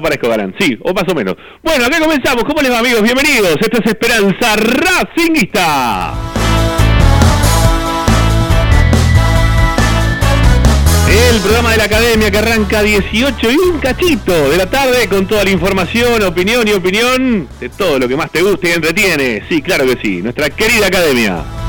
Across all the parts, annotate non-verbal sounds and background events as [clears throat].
Parezco galán, sí, o más o menos. Bueno, acá comenzamos. ¿Cómo les va, amigos? Bienvenidos. Esto es Esperanza Racingista. El programa de la academia que arranca 18 y un cachito de la tarde con toda la información, opinión y opinión de todo lo que más te gusta y entretiene. Sí, claro que sí, nuestra querida academia.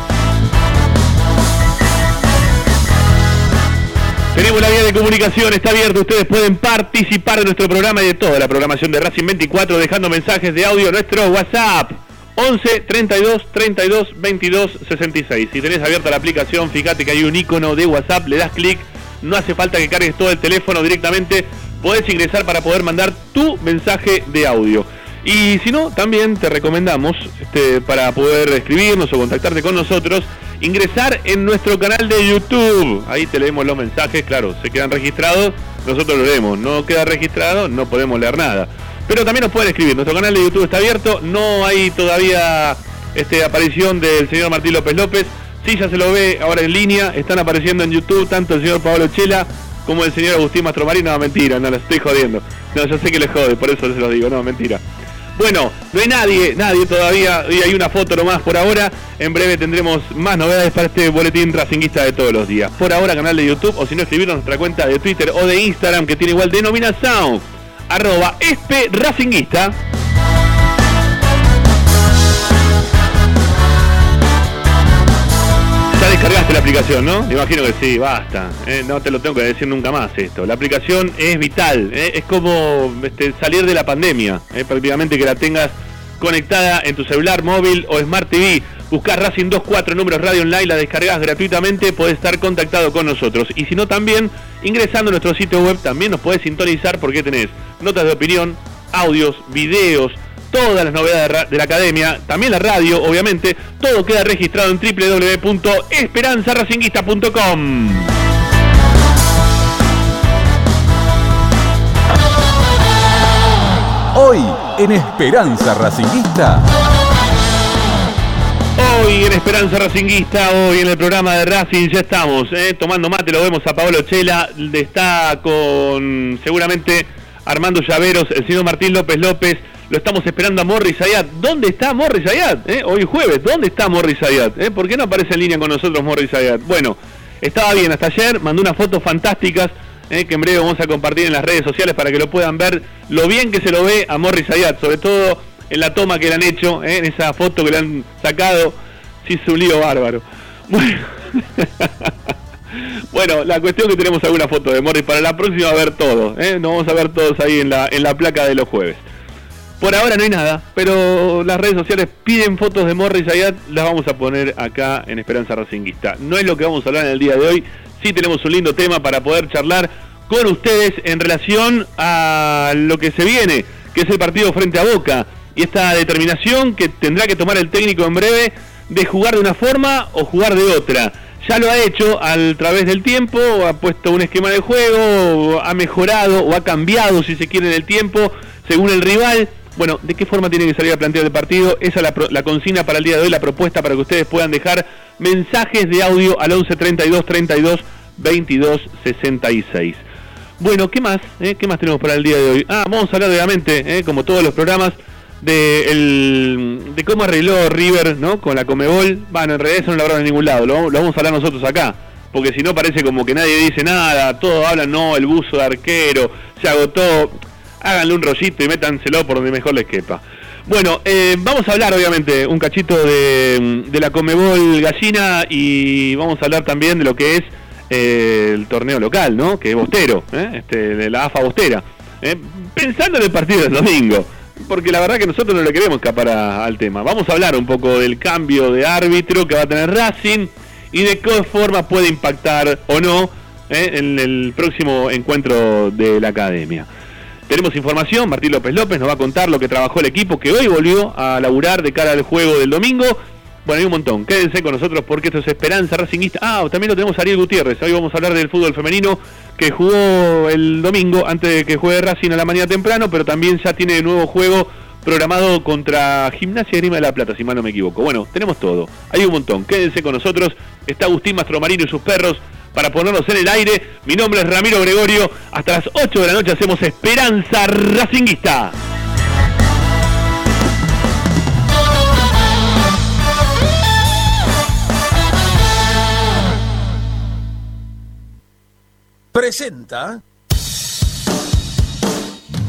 Tenemos la vía de comunicación, está abierta, ustedes pueden participar de nuestro programa y de toda la programación de Racing 24 dejando mensajes de audio a nuestro WhatsApp 11 32 32 22 66. Si tenés abierta la aplicación, fíjate que hay un icono de WhatsApp, le das clic, no hace falta que cargues todo el teléfono directamente, podés ingresar para poder mandar tu mensaje de audio. Y si no, también te recomendamos, este, para poder escribirnos o contactarte con nosotros, ingresar en nuestro canal de YouTube. Ahí te leemos los mensajes, claro, se quedan registrados, nosotros lo leemos. No queda registrado, no podemos leer nada. Pero también nos pueden escribir, nuestro canal de YouTube está abierto, no hay todavía este, aparición del señor Martín López López. Sí, ya se lo ve ahora en línea, están apareciendo en YouTube tanto el señor Pablo Chela como el señor Agustín Mastromarino. No, mentira, no, lo estoy jodiendo. No, yo sé que les jode, por eso se lo digo, no, mentira. Bueno, no hay nadie, nadie todavía, y hay una foto nomás por ahora. En breve tendremos más novedades para este boletín racinguista de todos los días. Por ahora, canal de YouTube, o si no, escribirnos nuestra cuenta de Twitter o de Instagram, que tiene igual denominación, arroba espe racinguista. Descargaste la aplicación, ¿no? Me imagino que sí, basta. eh, no te lo tengo que decir nunca más esto. La aplicación es vital, eh, es como este, salir de la pandemia, eh, prácticamente que la tengas conectada en tu celular, móvil o Smart TV. Buscás Racing 24 números radio online, la descargas gratuitamente, podés estar contactado con nosotros. Y si no, también ingresando a nuestro sitio web, también nos podés sintonizar porque tenés notas de opinión, audios, videos, todas las novedades de la academia, también la radio, obviamente, todo queda registrado en www.esperanzaracinguista.com. Hoy en Esperanza Racinguista. Hoy en Esperanza Racinguista, hoy en el programa de Racing ya estamos, eh, tomando mate, lo vemos a Pablo Chela, está con seguramente Armando Llaveros, el señor Martín López López, lo estamos esperando a Morris Ayat. ¿Dónde está Morris Ayat? eh? Hoy jueves, ¿dónde está Morris Ayat? eh? ¿Por qué no aparece en línea con nosotros Morris Ayat? Bueno, estaba bien hasta ayer, mandó unas fotos fantásticas eh, que en breve vamos a compartir en las redes sociales para que lo puedan ver lo bien que se lo ve a Morris Ayat, sobre todo en la toma que le han hecho, eh, en esa foto que le han sacado, sí es un lío bárbaro. Bueno, [laughs] la cuestión que tenemos alguna foto de Morris para la próxima a ver todo, eh, nos vamos a ver todos ahí en la, en la placa de los jueves. Por ahora no hay nada, pero las redes sociales piden fotos de Morris Ayat, las vamos a poner acá en Esperanza Racinguista. No es lo que vamos a hablar en el día de hoy, sí tenemos un lindo tema para poder charlar con ustedes en relación a lo que se viene, que es el partido frente a Boca, y esta determinación que tendrá que tomar el técnico en breve de jugar de una forma o jugar de otra. Ya lo ha hecho a través del tiempo, ha puesto un esquema de juego, ha mejorado o ha cambiado, si se quiere, en el tiempo, según el rival. Bueno, ¿de qué forma tiene que salir a plantear el partido? Esa es la, la consigna para el día de hoy, la propuesta para que ustedes puedan dejar mensajes de audio al 11 32 32 22 66. Bueno, ¿qué más? eh? ¿Qué más tenemos para el día de hoy? Ah, vamos a hablar obviamente, eh, como todos los programas, de, el- de cómo arregló River ¿no? con la Comebol. Bueno, en realidad eso no lo hablaron en ningún lado, lo, lo vamos a hablar nosotros acá. Porque si no parece como que nadie dice nada, todos hablan, no, el buzo de arquero, se agotó. Háganle un rollito y métanselo por donde mejor les quepa. Bueno, eh, vamos a hablar obviamente un cachito de, de la Comebol Gallina y vamos a hablar también de lo que es eh, el torneo local, ¿no? Que es Bostero, ¿eh? este, de la AFA Bostera. ¿eh? Pensando en el partido del domingo. porque la verdad que nosotros no le queremos escapar al tema. Vamos a hablar un poco del cambio de árbitro que va a tener Racing y de qué forma puede impactar o no eh, en el próximo encuentro de la academia. Tenemos información, Martín López López nos va a contar lo que trabajó el equipo que hoy volvió a laburar de cara al juego del domingo. Bueno, hay un montón. Quédense con nosotros porque esto es Esperanza Racingista. Ah, también lo tenemos a Ariel Gutiérrez. Hoy vamos a hablar del fútbol femenino que jugó el domingo antes de que juegue Racing a la mañana temprano, pero también ya tiene nuevo juego programado contra Gimnasia Grima de la Plata, si mal no me equivoco. Bueno, tenemos todo. Hay un montón. Quédense con nosotros. Está Agustín Mastromarino y sus perros para ponernos en el aire. Mi nombre es Ramiro Gregorio. Hasta las 8 de la noche hacemos Esperanza Racinguista. Presenta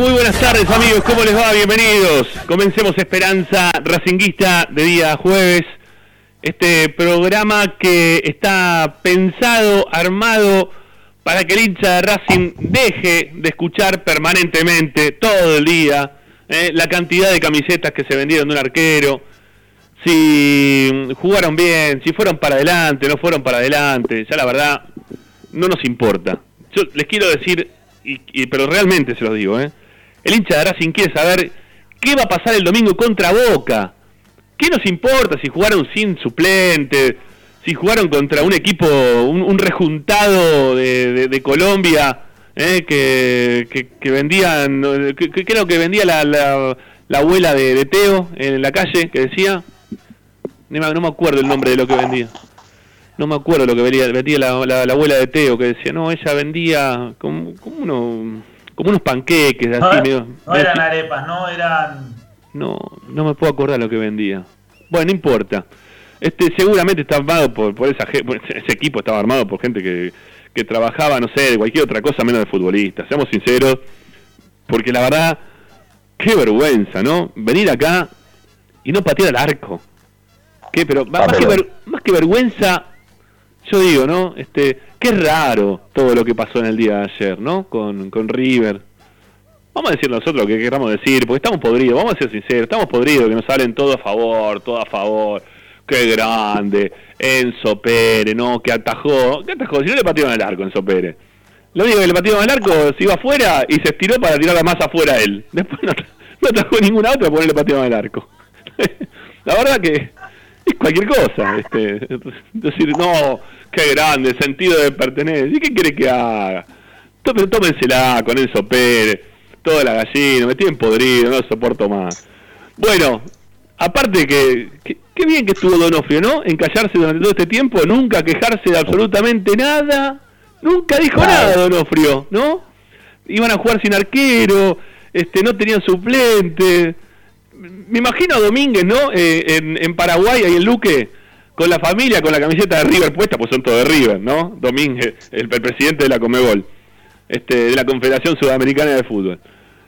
muy buenas tardes amigos, ¿cómo les va? Bienvenidos. Comencemos Esperanza Racinguista de día jueves. Este programa que está pensado, armado para que el hincha de Racing deje de escuchar permanentemente, todo el día, eh, la cantidad de camisetas que se vendieron de un arquero, si jugaron bien, si fueron para adelante, no fueron para adelante, ya la verdad no nos importa. Yo les quiero decir, y, y- pero realmente se los digo, ¿eh? El hincha de Racing quiere saber qué va a pasar el domingo contra Boca. ¿Qué nos importa si jugaron sin suplente? Si jugaron contra un equipo, un, un rejuntado de, Colombia, ¿eh? que, vendían, que, que creo que vendía la, la, la abuela de, Teo en la calle, que decía, no me, acuerdo el nombre de lo que vendía. No me acuerdo lo que vendía, la- la abuela de Teo, que decía, no, ella vendía como, como, uno- como unos panqueques, así, No, medio- no eran arepas, no eran. no, no me puedo acordar lo que vendía. Bueno, no importa. Este seguramente está armado por, por esa por ese equipo estaba armado por gente que, que trabajaba, no sé, de cualquier otra cosa menos de futbolistas. Seamos sinceros, porque la verdad, qué vergüenza, ¿no? Venir acá y no patear al arco. ¿Qué? Pero más, más que, ver- más que vergüenza, yo digo, ¿no? Este, qué raro todo lo que pasó en el día de ayer, ¿no? Con, con River. Vamos a decir nosotros lo que queramos decir, porque estamos podridos, vamos a ser sinceros, estamos podridos, que nos salen todo a favor, todo a favor. Qué grande, Enzo Pérez, ¿no? Que atajó. ¿Qué atajó? Si no le patearon al arco, Enzo Pérez. Lo único que le patearon al arco se iba afuera y se estiró para tirarla más afuera él. Después no, no atajó ninguna otra no le patearon al arco. [laughs] La verdad que es cualquier cosa. Este, decir, no, qué grande, sentido de pertenencia. ¿Y qué quiere que haga? Tó- Tómensela con Enzo Pérez, toda la gallina, me tienen podrido, no lo soporto más. Bueno, aparte que, que- qué bien que estuvo Donofrio, ¿no? En callarse durante todo este tiempo, nunca quejarse de absolutamente nada, nunca dijo nada Donofrio, ¿no? Iban a jugar sin arquero, este, no tenían suplente. Me imagino a Domínguez, ¿no? Eh, en, en Paraguay, ahí en Luque, con la familia, con la camiseta de River puesta, pues son todos de River, ¿no? Domínguez, el, presidente de la Comebol, este, de la Confederación Sudamericana de Fútbol.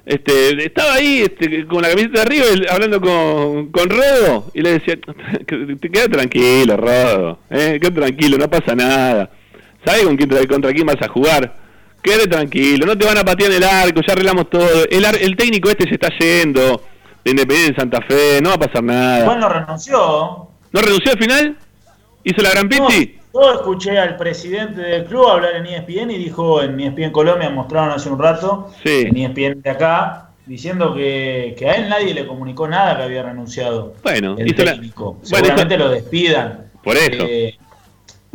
Este, estaba ahí este, con la camiseta de River hablando con, con Rodo y le decía, te queda tranquilo, Rodo, eh, quédate tranquilo, no pasa nada. ¿Sabes con quién, tra- contra quién vas a jugar? Quédate tranquilo, no te van a patear el arco, ya arreglamos todo. El, el técnico este se está yendo de Independiente de Santa Fe, no va a pasar nada. Igual no renunció. ¿No renunció al final? ¿Hizo la gran No, pizzi? yo escuché al presidente del club hablar en ESPN y dijo en ESPN Colombia, mostraron hace un rato, Sí. en ESPN de acá, diciendo que, que a él nadie le comunicó nada que había renunciado Bueno, el hizo la- técnico. Bueno, Seguramente hizo- lo despidan. Por eso. Eh,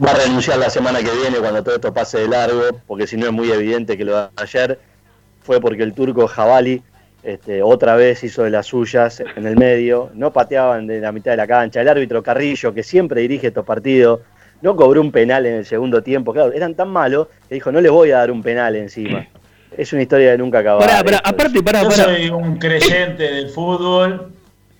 Va a renunciar la semana que viene cuando todo esto pase de largo, porque si no es muy evidente que lo de ayer fue porque el turco Javali este, otra vez hizo de las suyas en el medio, no pateaban de la mitad de la cancha, el árbitro Carrillo, que siempre dirige estos partidos, no cobró un penal en el segundo tiempo, claro, eran tan malos que dijo, no les voy a dar un penal encima. Es una historia de nunca acabar. Pará, pará, esto. aparte, pará, yo soy un creyente del fútbol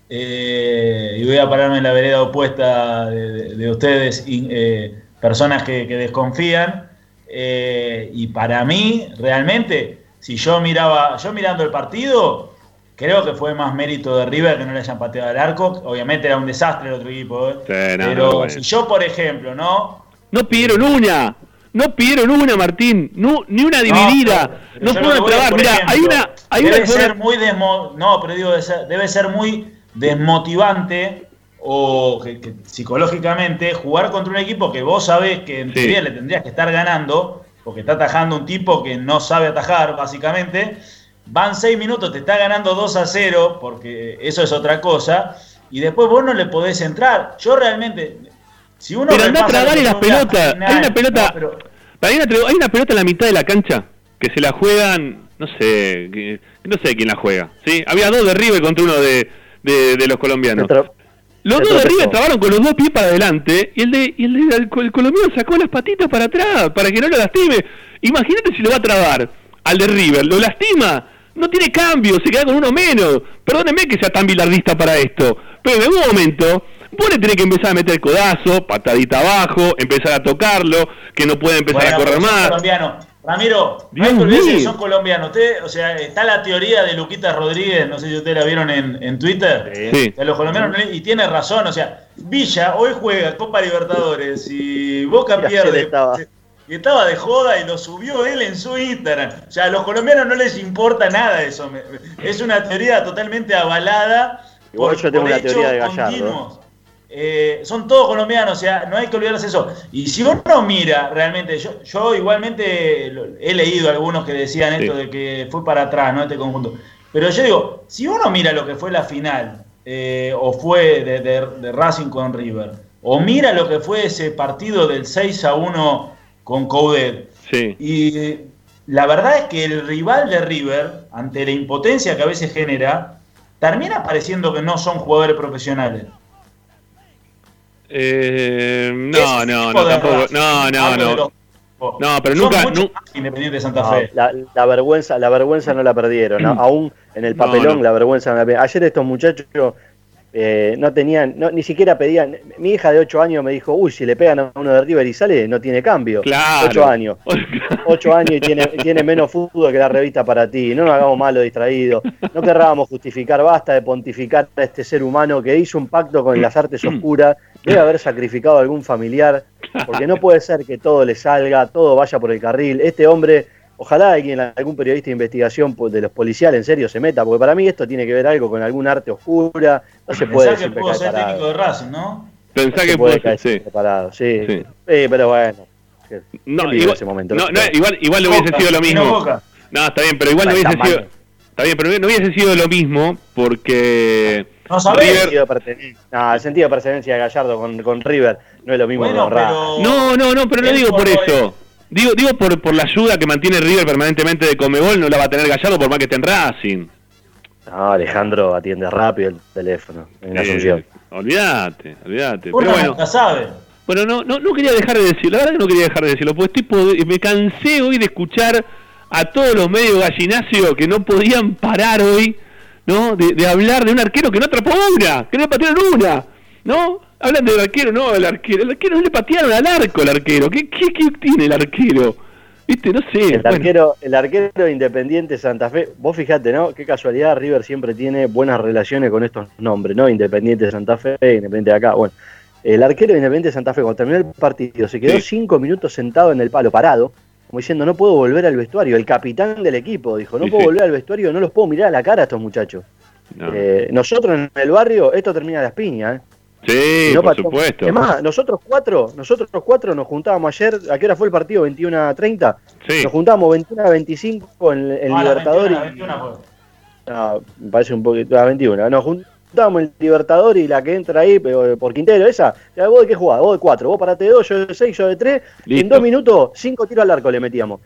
eh, y voy a pararme en la vereda opuesta de, de- de ustedes, eh, personas que, que desconfían. eh, y para mí, realmente, si yo miraba, yo mirando el partido, creo que fue más mérito de River que no le hayan pateado al arco. Obviamente era un desastre el otro equipo. ¿eh? Sí, no, Pero no, bueno. si yo, por ejemplo, ¿no? No pidieron una. No pidieron una, Martín. No, ni una dividida. No, pueden trabar. Mira, hay una. Hay debe una ser muy desmo no, pero digo, debe ser, debe ser muy desmotivante o que, que psicológicamente jugar contra un equipo que vos sabés que en Sí. teoría le tendrías que estar ganando, porque está atajando un tipo que no sabe atajar, básicamente. Van seis minutos, te está ganando 2 a 0, porque eso es otra cosa, y después vos no le podés entrar. Yo realmente, si uno Pero anda a tragarle las pelotas. Hay una pelota. no, pero- Hay una, hay una pelota en la mitad de la cancha que se la juegan, no sé, que- no sé quién la juega. ¿sí? Había dos de River contra uno de, de, de los colombianos. Se tro- Los se dos de. River trabaron con los dos pies para adelante y el de y el, de- el, el colombiano sacó las patitas para atrás para que no lo lastime. Imagínate si lo va a trabar al de River, lo lastima, no tiene cambio, se queda con uno menos. Perdóneme que sea tan bilardista para esto, pero en algún momento vos le tenés que empezar a meter codazo, patadita abajo, empezar a tocarlo, que no puede empezar Bueno, a correr más. colombianos. Ramiro, mío. son colombianos. Usted, o sea, está la teoría de Luquita Rodríguez, no sé si ustedes la vieron en, en Twitter. Sí. De los colombianos, y tiene razón, o sea, Villa hoy juega Copa Libertadores y Boca Mira, pierde. estaba. Y estaba de joda y lo subió él en su Instagram. O sea, a los colombianos no les importa nada eso. Es una teoría totalmente avalada. Igual yo tengo una teoría de Gallardo. continuos. Eh, son todos colombianos, o sea, no hay que olvidarse eso. Y si uno mira realmente, yo, yo igualmente he leído algunos que decían esto de que fue para atrás, ¿no? Este conjunto. Pero yo digo, si uno mira lo que fue la final, eh, o fue de, de- de Racing con River, o mira lo que fue ese partido del 6 a 1 con Coudet, Sí. y la verdad es que el rival de River, ante la impotencia que a veces genera, termina pareciendo que no son jugadores profesionales. Eh, no, no, no, tampoco. No, no, no. No, pero nunca- nu- Independiente de Santa No, Fe. la, la vergüenza, la vergüenza no la perdieron. ¿no? Aún en el papelón no. la vergüenza no la perdieron. Ayer estos muchachos eh, no tenían, no, ni siquiera pedían. Mi hija de 8 años me dijo, uy, si le pegan a uno de River y sale, no tiene cambio. Claro. 8 años. [laughs] 8 años y tiene, tiene menos fútbol que la revista para ti. No nos hagamos malo distraídos. No querrábamos justificar, basta de pontificar a este ser humano que hizo un pacto con las artes [clears throat] oscuras. Debe haber sacrificado a algún familiar. Porque no puede ser que todo le salga, todo vaya por el carril. Este hombre, ojalá alguien, algún periodista de investigación pues, de los policiales en serio se meta. Porque para mí esto tiene que ver algo con algún arte oscura. No se puede Pensá que pudo ser parado. técnico de Racing, ¿no? Pensá No que puede ser, sí. siempre parado, sí. Sí. Sí, pero bueno. ¿Qué- No, igual, ese momento? no, no, igual, igual no Boca, hubiese sido lo mismo. No, está bien, pero igual no hubiese mal. sido. Está bien, pero no hubiese sido lo mismo porque. No sabés. El sentido de pertenencia, no, el sentido de pertenencia de Gallardo con, con River no es lo mismo Bueno, que con Racing. pero. No, no, no, pero no digo por eso. Digo, digo por, por la ayuda que mantiene River permanentemente de Comebol, no la va a tener Gallardo por más que esté en Racing. No, Alejandro atiende rápido el teléfono en Eh, Asunción. olvídate, olvídate. Pero bueno, nunca sabe. bueno no, no, no quería dejar de decirlo, la verdad que no quería dejar de decirlo, porque estoy pod- me cansé hoy de escuchar a todos los medios gallinacio que no podían parar hoy, ¿no? De, de hablar de un arquero que no atrapó una, que no le patearon una, ¿no? Hablan del arquero, no, el arquero, el arquero no le patearon al arco el arquero, ¿qué, qué, qué tiene el arquero? ¿Viste? No sé. El bueno. arquero, el arquero Independiente Santa Fe, vos fijate, ¿no? Qué casualidad, River siempre tiene buenas relaciones con estos nombres, ¿no? Independiente de Santa Fe, Independiente de acá. Bueno, el arquero de Independiente de Santa Fe, cuando terminó el partido, se quedó Sí. cinco minutos sentado en el palo, parado, como diciendo, no puedo volver al vestuario. El capitán del equipo dijo, no Sí, puedo sí. [laughs] volver al vestuario, no los puedo mirar a la cara a estos muchachos. No. Eh, nosotros en el barrio, esto termina a las piñas, ¿eh? sí, Si no por supuesto. Es más, nosotros cuatro, nosotros cuatro nos juntábamos ayer, ¿a qué hora fue el partido? 21 a 30. Sí. Nos juntábamos 21 a 25 en, en No, a las Libertadores. 21, a las 21 fue. No, me parece un poquito. La 21. Nos juntamos el Libertador y la que entra ahí pero por Quintero, esa. ¿Vos de qué jugás? Vos de 4. Vos parate de 2, yo de 6, yo de 3. En Listo. dos minutos, 5 tiros al arco le metíamos.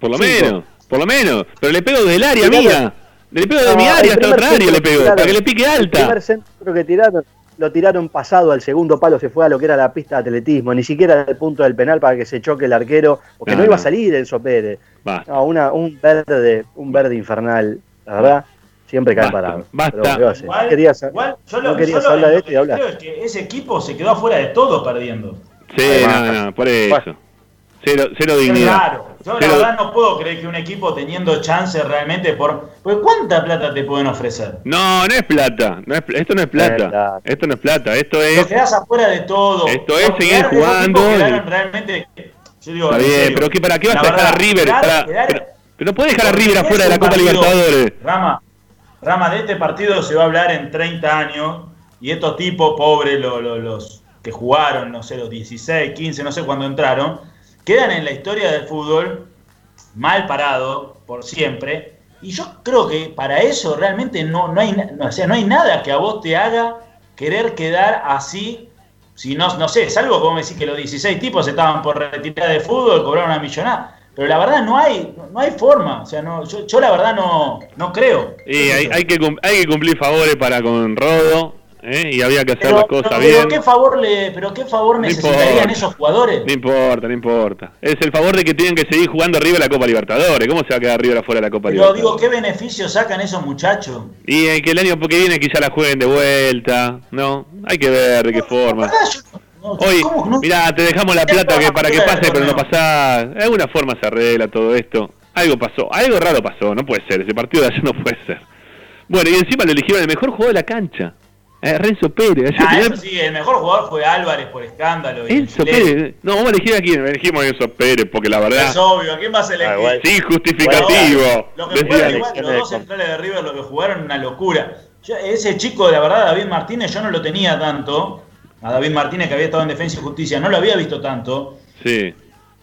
Por lo Cinco. menos, por lo menos. Pero le pego desde el área mía. Le pego de No, mi el área hasta otra área le pego, tiraron- para que le pique El alta. primer centro que tiraron, lo tiraron pasado al segundo palo, se fue a lo que era la pista de atletismo, ni siquiera al punto del penal para que se choque el arquero, porque No, no, iba a salir Enzo Pérez. No, una, un verde, un verde infernal, la verdad, siempre cae Basta, parado. basta. Querías- igual, yo no lo, querías yo lo- hablar de lo esto y que hablar. creo es que ese equipo se quedó afuera de todo perdiendo. Sí, Además, no, no, por eso. bueno. Cero, cero dignidad. raro. Yo Cero- la verdad no puedo creer que un equipo teniendo chance realmente por... Porque ¿cuánta plata te pueden ofrecer? No, no es plata. No es, esto no es plata. Esto no es plata. Esto es. quedás afuera de todo. Esto es seguir jugando y- realmente... Yo digo, Está en bien, serio. pero ¿qué, ¿para qué vas a dejar a River? quedar- Para- quedar- pero, pero no puedes dejar a River afuera de la Copa Libertadores. Rama, Rama, de este partido se va a hablar en 30 años y estos tipos pobres, lo- lo- los que jugaron, no sé, los 16, 15, no sé cuándo entraron, quedan en la historia del fútbol mal parado por siempre. Y yo creo que para eso realmente no, no, hay, no, sea, no hay nada que a vos te haga querer quedar así. Si no, no sé, salvo como decís que los 16 tipos estaban por retirar de fútbol, cobraron una millonada. Pero la verdad no hay, no hay forma. O sea, no, yo, yo la verdad no, no creo. Y hay, hay que, hay que cumplir favores para con Rodo. ¿eh? Y había que hacer pero, las cosas pero bien. ¿qué favor le, pero qué favor No necesitarían importa. esos jugadores? No importa, no importa. Es el favor de que tienen que seguir jugando arriba la Copa Libertadores. ¿Cómo se va a quedar River afuera de la Copa Pero Libertadores? digo, ¿qué beneficio sacan esos muchachos? Y eh, que el año que viene quizá la jueguen de vuelta. No, hay que ver de qué forma. La verdad, yo no- Hoy, ¿cómo no? mirá, te dejamos la plata que para que pase, pero no pasás. De alguna forma se arregla todo esto. Algo pasó, algo raro pasó, no puede ser. Ese partido de ayer no puede ser. Bueno, y encima lo eligieron el mejor jugador de la cancha. Eh, Renzo Pérez. Ayer Ah, eso sí, el mejor jugador fue Álvarez por escándalo. y Enzo Chile. Pérez. No, vamos a elegir a quién. Elegimos a Enzo Pérez, porque la verdad. Es obvio, ¿a quién más elegir? Ah, igual. Sí, justificativo. Lo que Decía- jugaron igual, Elecciones los dos centrales de River, lo que jugaron, una locura. Yo- ese chico, la verdad, David Martínez, yo no lo tenía tanto. A David Martínez, que había estado en Defensa y Justicia, no lo había visto tanto. Sí.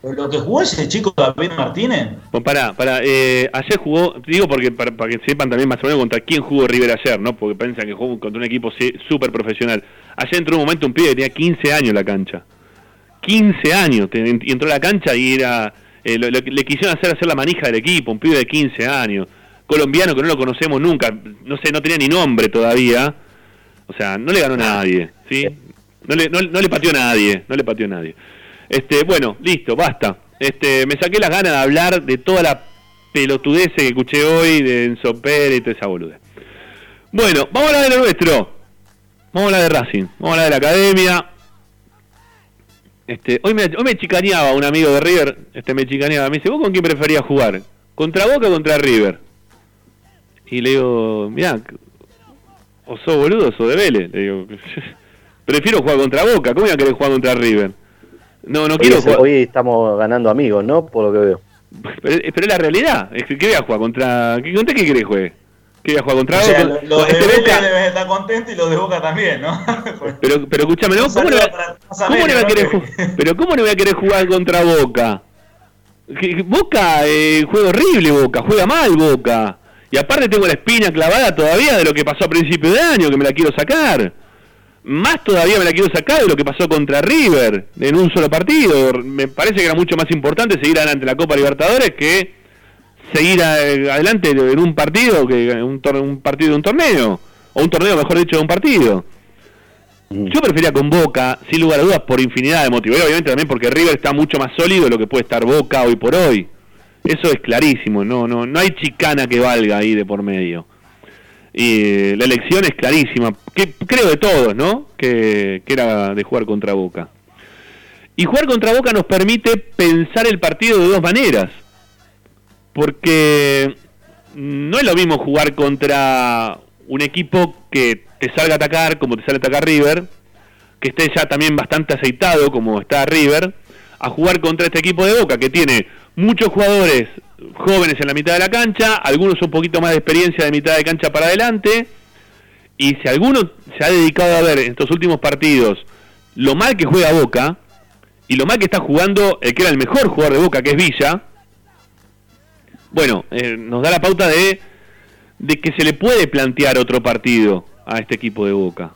Pero lo que jugó ese chico David Martínez, Bueno, pará, pará. Eh, ayer jugó, digo porque para, para que sepan también más o menos contra quién jugó River ayer, ¿no? Porque piensan que jugó contra un equipo súper profesional. Ayer entró un momento un pibe que tenía 15 años en la cancha. 15 años. y entró a la cancha y era. eh, lo- lo le quisieron hacer hacer la manija del equipo, un pibe de 15 años. Colombiano que no lo conocemos nunca. No sé, no tenía ni nombre todavía. O sea, no le ganó a nadie, ¿sí? No le, no, le pateó a nadie, no le pateó a nadie. Este, bueno, listo, basta. Este, me saqué las ganas de hablar de toda la pelotudez que escuché hoy de Enzo Pérez y toda esa boludez. Bueno, vamos a hablar de lo nuestro. Vamos a hablar de Racing, vamos a hablar de la academia. Este, hoy me, hoy me chicaneaba un amigo de River, este me chicaneaba, me dice, ¿vos con quién preferías jugar? ¿Contra Boca o contra River? Y le digo, mirá, o sos boludo o sos de Vélez. Le digo, [laughs] prefiero jugar contra Boca, ¿cómo voy a querer jugar contra River? No, no Hoy, quiero es- jugar. hoy estamos ganando amigos, ¿no? Por lo que veo. Pero, pero es la realidad. Es que, ¿Qué voy a jugar? ¿Contra qué, ¿Contra qué querés juegue? ¿Qué voy a jugar contra o sea, Boca? los de Este Vélez Boca- deben estar contentos y los de Boca también, ¿no? [laughs] Pero, pero escúchame, ¿no? ¿Cómo, no, voy a- para todos cómo no voy a amigos, querer pero ¿cómo no voy a querer jugar contra Boca? Boca eh, juega horrible Boca, juega mal Boca. Y aparte tengo la espina clavada todavía de lo que pasó a principio de año, que me la quiero sacar. Más todavía me la quiero sacar de lo que pasó contra River en un solo partido. Me parece que era mucho más importante seguir adelante en la Copa Libertadores que seguir adelante en un partido que un, partido de un torneo o un torneo mejor dicho de un partido. Yo prefería con Boca, sin lugar a dudas, por infinidad de motivos. Y obviamente también porque River está mucho más sólido de lo que puede estar Boca hoy por hoy. Eso es clarísimo, no, no, no hay chicana que valga ahí de por medio. Y la elección es clarísima, que creo de todos, ¿no? Que, que era de jugar contra Boca. Y jugar contra Boca nos permite pensar el partido de dos maneras. Porque no es lo mismo jugar contra un equipo que te salga a atacar como te sale a atacar River, que esté ya también bastante aceitado como está River, a jugar contra este equipo de Boca que tiene muchos jugadores jóvenes en la mitad de la cancha, algunos un poquito más de experiencia de mitad de cancha para adelante, y si alguno se ha dedicado a ver en estos últimos partidos lo mal que juega Boca, y lo mal que está jugando el que era el mejor jugador de Boca, que es Villa, bueno, eh, nos da la pauta de de que se le puede plantear otro partido a este equipo de Boca.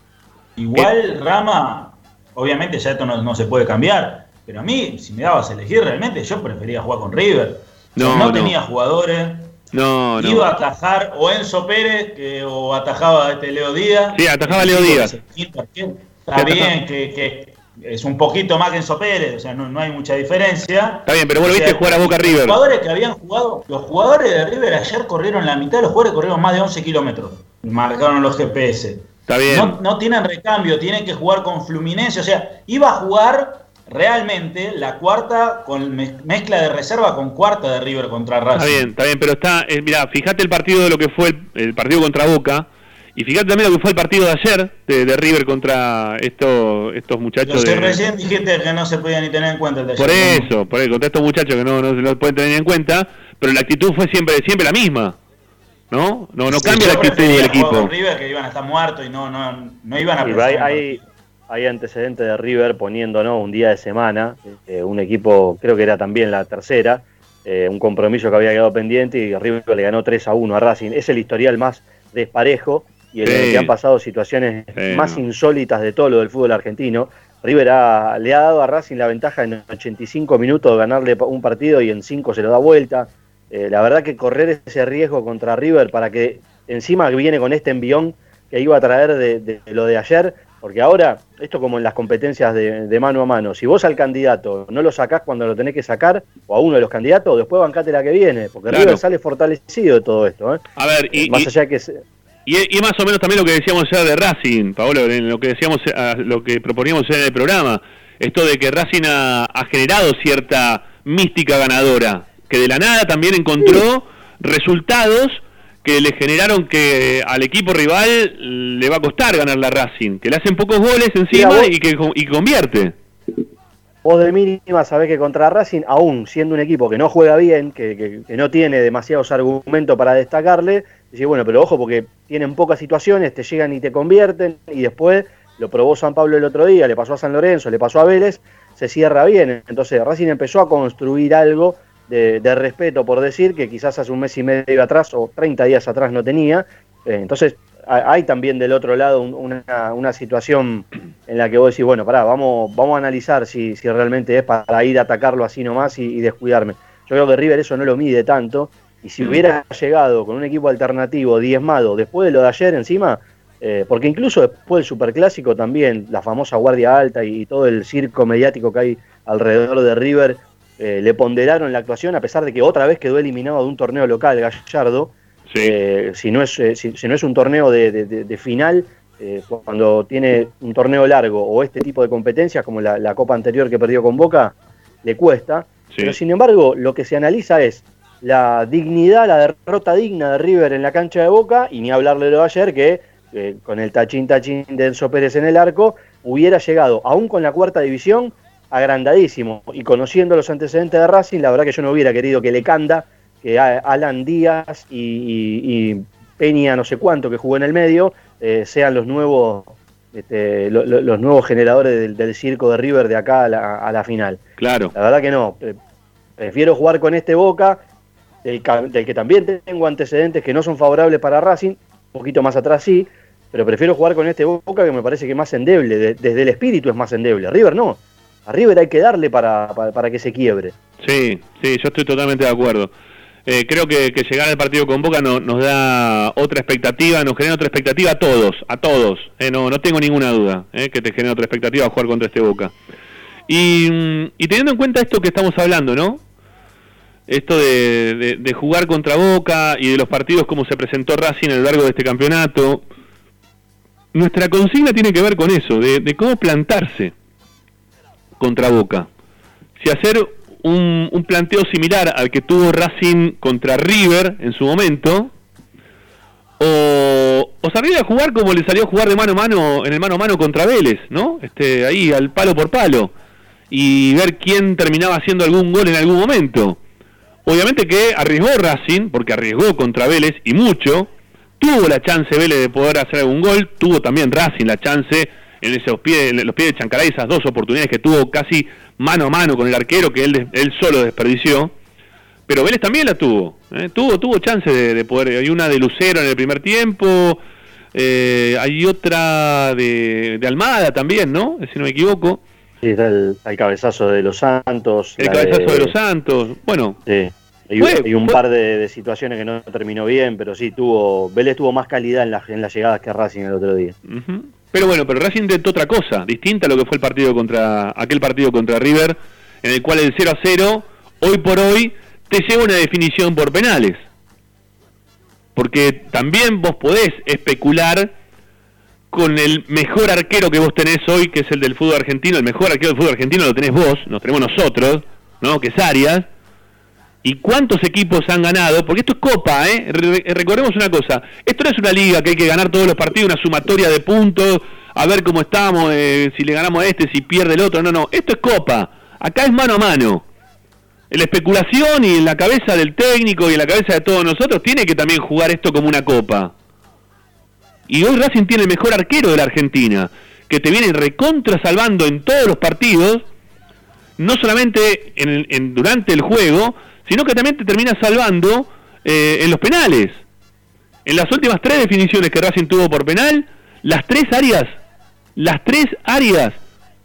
Igual, Rama, obviamente ya esto no, se puede cambiar, pero a mí, si me dabas a elegir, realmente yo prefería jugar con River. No, no, no. tenía jugadores, No, no. iba a atajar o Enzo Pérez que, o atajaba a este Leo Díaz. Sí, atajaba a Leo Díaz. Está atajaba. bien que, que es un poquito más que Enzo Pérez, o sea, no, no hay mucha diferencia. Está bien, pero vos lo O sea, viste jugar a Boca River. Los jugadores que habían jugado, los jugadores de River ayer corrieron la mitad de los jugadores corrieron más de 11 kilómetros. Marcaron los GPS. Está bien. No, no tienen recambio, tienen que jugar con Fluminense. O sea, iba a jugar realmente la cuarta con mez- mezcla de reserva con cuarta de River contra Racing. Está bien, está bien, pero está, eh, mira, fíjate el partido de lo que fue el, el partido contra Boca y fíjate también lo que fue el partido de ayer de, de River contra estos estos muchachos de recién dijiste que no se podía ni tener en cuenta el de por ayer, ¿no? eso, por eso, contra estos muchachos que no, no se los pueden tener en cuenta, pero la actitud fue siempre siempre la misma. ¿No? No no Sí, cambia la actitud del equipo. River que iban a estar muertos y no, no, no iban a hay, hay, hay antecedentes de River poniéndonos un día de semana, eh, un equipo, creo que era también la tercera, eh, un compromiso que había quedado pendiente y River le ganó 3 a 1 a Racing. Es el historial más desparejo y en el Sí. que han pasado situaciones Sí, más no. insólitas de todo lo del fútbol argentino. River ha- le ha dado a Racing la ventaja en 85 minutos de ganarle un partido y en 5 se lo da vuelta. Eh, la verdad que correr ese riesgo contra River para que encima viene con este envión que iba a traer de, de lo de ayer, porque ahora, esto como en las competencias de, de mano a mano, si vos al candidato no lo sacás cuando lo tenés que sacar, o a uno de los candidatos, después bancate la que viene, porque Claro. River sale fortalecido de todo esto. ¿eh? A ver, y, Más y- allá que... se- Y, y más o menos también lo que decíamos ya de Racing, Paolo, en lo que decíamos, a- lo que proponíamos ya en el programa, esto de que Racing ha, ha generado cierta mística ganadora, que de la nada también encontró resultados que le generaron que al equipo rival le va a costar ganar la Racing, que le hacen pocos goles encima vos- y que y convierte. Vos de mínima sabés que contra Racing, aún siendo un equipo que no juega bien, que, que- que no tiene demasiados argumentos para destacarle, decís, bueno, pero ojo porque tienen pocas situaciones, te llegan y te convierten, y después lo probó San Pablo el otro día, le pasó a San Lorenzo, le pasó a Vélez, se cierra bien. Entonces Racing empezó a construir algo de, de respeto, por decir, que quizás hace un mes y medio atrás o 30 días atrás no tenía. Eh, entonces ha- hay también del otro lado un- una, una situación en la que vos decís, bueno, pará, vamos, vamos a analizar si, si realmente es para ir a atacarlo así nomás y, y descuidarme. Yo creo que River eso no lo mide tanto. Y si hubiera llegado con un equipo alternativo diezmado después de lo de ayer encima, eh, porque incluso después del Superclásico también, la famosa Guardia Alta y, todo el circo mediático que hay alrededor de River, eh, le ponderaron la actuación a pesar de que otra vez quedó eliminado de un torneo local, Gallardo. Sí. Eh, si, no es, eh, si, si no es un torneo de, de- final, eh, cuando tiene un torneo largo o este tipo de competencias, como la, la Copa anterior que perdió con Boca, le cuesta. Sí. Pero sin embargo, lo que se analiza es la dignidad, la derrota digna de River en la cancha de Boca, y ni hablarle de lo de ayer, que con el tachín tachín de Enzo Pérez en el arco, hubiera llegado, aún con la cuarta división, agrandadísimo. Y conociendo los antecedentes de Racing, la verdad que yo no hubiera querido que Lecanda, que Alan Díaz y, y- y Peña no sé cuánto que jugó en el medio, eh, sean los nuevos este, lo- lo- los nuevos generadores del, del circo de River de acá a la, a la final. Claro. La verdad que no. Pre- Prefiero jugar con este Boca, del, del que también tengo antecedentes que no son favorables para Racing, un poquito más atrás sí, pero prefiero jugar con este Boca que me parece que es más endeble, de- desde el espíritu es más endeble. River no. A River hay que darle para, para, que se quiebre. Sí, sí, yo estoy totalmente de acuerdo. Eh, creo que, llegar al partido con Boca no- nos da otra expectativa, nos genera otra expectativa a todos, a todos. Eh, no, no tengo ninguna duda eh, que te genera otra expectativa jugar contra este Boca. Y, mm, teniendo en cuenta esto que estamos hablando, ¿no? Esto de, jugar contra Boca y de los partidos como se presentó Racing a lo largo de este campeonato, nuestra consigna tiene que ver con eso, de cómo plantarse contra Boca. Si hacer un, planteo similar al que tuvo Racing contra River en su momento, o, o salir a jugar como le salió a jugar de mano a mano en el mano a mano contra Vélez, ¿no? Este, ahí al palo por palo, y ver quién terminaba haciendo algún gol en algún momento. Obviamente que arriesgó Racing, porque arriesgó contra Vélez y mucho. Tuvo la chance Vélez de poder hacer algún gol. Tuvo también Racing la chance en esos pies, en los pies de Chancaray, esas dos oportunidades que tuvo casi mano a mano con el arquero que él, él solo desperdició. pero Vélez también la tuvo. ¿eh? Tuvo tuvo chance de, de poder. Hay una de Lucero en el primer tiempo. eh, hay otra de, de Almada también, ¿no? Si no me equivoco. Sí, está el, el cabezazo de los Santos. El cabezazo de los Santos. Bueno, Sí. Y, Fue- y un fue- par de, situaciones que no terminó bien, pero sí tuvo. Vélez tuvo más calidad en, la- en las llegadas que Racing el otro día. Ujú. Pero bueno, pero Racing intentó otra cosa, distinta a lo que fue el partido contra aquel partido contra River, en el cual el 0 a 0, hoy por hoy, te lleva una definición por penales. Porque también vos podés especular con el mejor arquero que vos tenés hoy, que es el del fútbol argentino, el mejor arquero del fútbol argentino lo tenés vos, nos tenemos nosotros, ¿no? Que es Arias. ¿Y cuántos equipos han ganado? Porque esto es Copa, ¿eh? Re- recordemos una cosa, esto no es una liga que hay que ganar todos los partidos, una sumatoria de puntos, a ver cómo estamos, eh, si le ganamos a este, si pierde el otro, no, no, esto es Copa, acá es mano a mano. La especulación y en la cabeza del técnico y en la cabeza de todos nosotros tiene que también jugar esto como una Copa. Y hoy Racing tiene el mejor arquero de la Argentina, que te viene recontra salvando en todos los partidos, no solamente en en- durante el juego, sino que también te termina salvando eh, en los penales. En las últimas tres definiciones que Racing tuvo por penal, las tres áreas, las tres áreas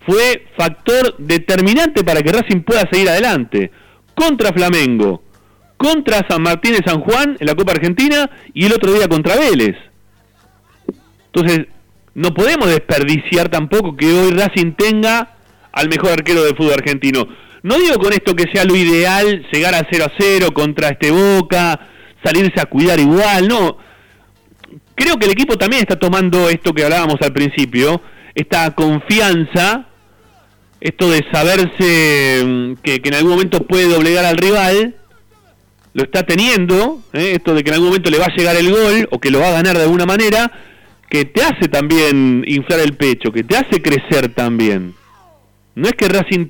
fue factor determinante para que Racing pueda seguir adelante. Contra Flamengo, contra San Martín de San Juan en la Copa Argentina y el otro día contra Vélez. Entonces, no podemos desperdiciar tampoco que hoy Racing tenga al mejor arquero del fútbol argentino. No digo con esto que sea lo ideal llegar a 0 a 0 contra este Boca, salirse a cuidar igual, no. Creo que el equipo también está tomando esto que hablábamos al principio, esta confianza, esto de saberse mm, que, que en algún momento puede doblegar al rival, lo está teniendo, ¿eh? esto de que en algún momento le va a llegar el gol o que lo va a ganar de alguna manera, que te hace también inflar el pecho, que te hace crecer también. No es que Racing,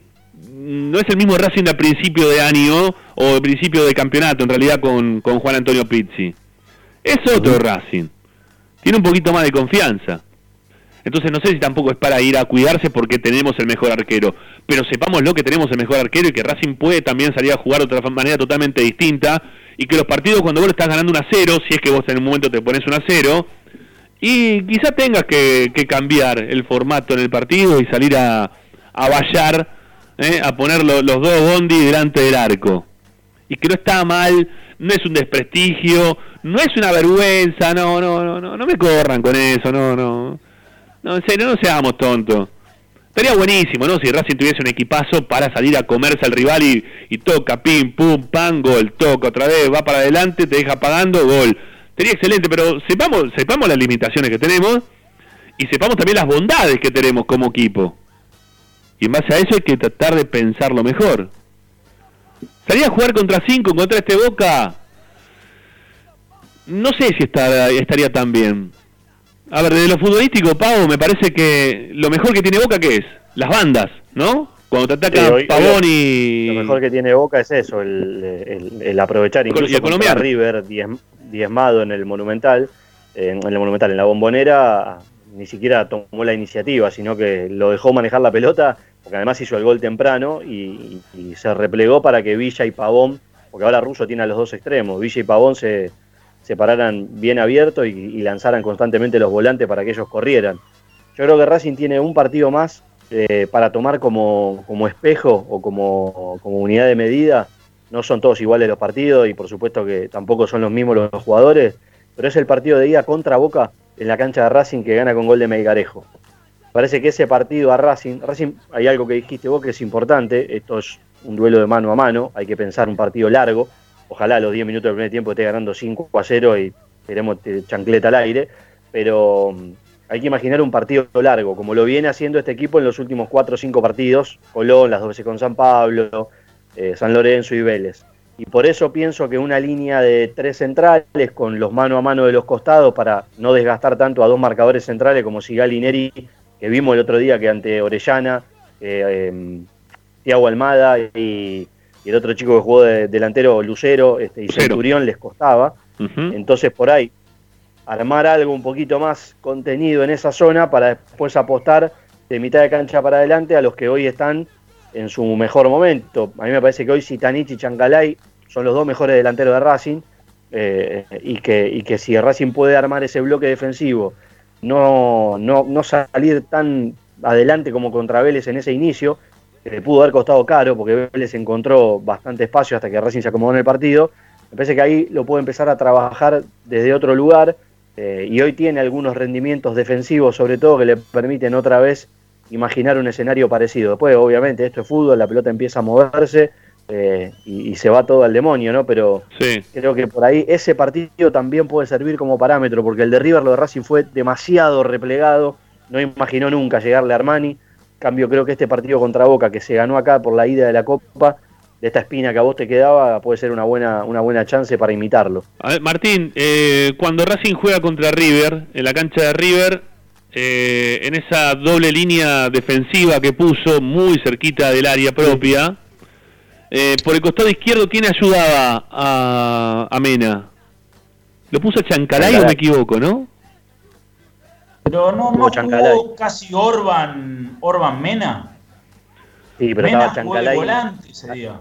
no es el mismo Racing de principio de año o de principio de campeonato, en realidad con, con Juan Antonio Pizzi. Es otro Racing. Tiene un poquito más de confianza. Entonces no sé si tampoco es para ir a cuidarse porque tenemos el mejor arquero, pero sepámoslo que tenemos el mejor arquero y que Racing puede también salir a jugar de otra manera totalmente distinta y que los partidos cuando vos estás ganando un a cero, si es que vos en un momento te pones un a cero, y quizá tengas que, que cambiar el formato en el partido y salir a, a vallar, ¿eh? a poner lo- los dos bondi delante del arco. Y que no está mal, no es un desprestigio, no es una vergüenza, no, no, no, no, no me corran con eso, no, no. No, en serio, no seamos tontos. Estaría buenísimo, ¿no? Si Racing tuviese un equipazo para salir a comerse al rival y, toca, pim, pum, pam, gol, toca otra vez, va para adelante, te deja pagando, gol. Sería excelente, pero sepamos, sepamos las limitaciones que tenemos y sepamos también las bondades que tenemos como equipo. Y en base a eso hay que tratar de pensarlo mejor. Salir a jugar contra 5, contra este Boca, no sé si estaría tan bien. A ver, desde lo futbolístico, Pau, me parece que lo mejor que tiene Boca, ¿qué es? Las bandas, ¿no? Cuando te ataca Sí, hoy- Pavón y... Lo mejor que tiene Boca es eso, el, el- el aprovechar Y incluso contra colombiano. River diez- diezmado en el Monumental, en, en el Monumental, en la Bombonera, ni siquiera tomó la iniciativa, sino que lo dejó manejar la pelota, porque además hizo el gol temprano y, se replegó para que Villa y Pavón, porque ahora Russo tiene a los dos extremos, Villa y Pavón se, se pararan bien abiertos y, y lanzaran constantemente los volantes para que ellos corrieran. Yo creo que Racing tiene un partido más eh, para tomar como, como espejo o como, como unidad de medida. No son todos iguales los partidos y por supuesto que tampoco son los mismos los jugadores, pero es el partido de ida contra Boca en la cancha de Racing que gana con gol de Melgarejo. Parece que ese partido a Racing, Racing, hay algo que dijiste vos que es importante, esto es un duelo de mano a mano, hay que pensar un partido largo, ojalá los 10 minutos del primer tiempo esté ganando 5 a 0 y queremos chancleta al aire, pero mm, hay que imaginar un partido largo, como lo viene haciendo este equipo en los últimos 4 o 5 partidos, Colón, las dos veces con San Pablo, eh, San Lorenzo y Vélez. Y por eso pienso que una línea de tres centrales con los mano a mano de los costados para no desgastar tanto a dos marcadores centrales como Sigali y Neri, que vimos el otro día que ante Orellana, eh, eh, Tiago Almada y, y el otro chico que jugó de delantero, Lucero este, y. Centurión les costaba. Entonces por ahí armar algo un poquito más contenido en esa zona para después apostar de mitad de cancha para adelante a los que hoy están en su mejor momento. A mí me parece que hoy Sitanich y Chancalay son los dos mejores delanteros de Racing, eh, y, que, y que si Racing puede armar ese bloque defensivo, no, no, no salir tan adelante como contra Vélez en ese inicio, que le pudo haber costado caro, porque Vélez encontró bastante espacio hasta que Racing se acomodó en el partido, me parece que ahí lo puede empezar a trabajar desde otro lugar, eh, y hoy tiene algunos rendimientos defensivos, sobre todo, que le permiten otra vez imaginar un escenario parecido. Después, obviamente, esto es fútbol, la pelota empieza a moverse, eh, y, y se va todo al demonio, ¿no? Pero Sí. creo que por ahí ese partido también puede servir como parámetro, porque el de River, lo de Racing fue demasiado replegado, no imaginó nunca llegarle a Armani. En Cambio, creo que este partido contra Boca, que se ganó acá por la ida de la Copa, de esta espina que a vos te quedaba, puede ser una buena, una buena chance para imitarlo. A ver, Martín, eh, cuando Racing juega contra River, en la cancha de River, eh, en esa doble línea defensiva que puso muy cerquita del área propia, eh, por el costado izquierdo, ¿quién ayudaba a, a Mena? ¿Lo puso Chancalay o me equivoco, no? Pero no, no Chancalay. jugó casi Orban, Orban Mena. Sí, pero Mena estaba jugó de Chancalay. volante ese día.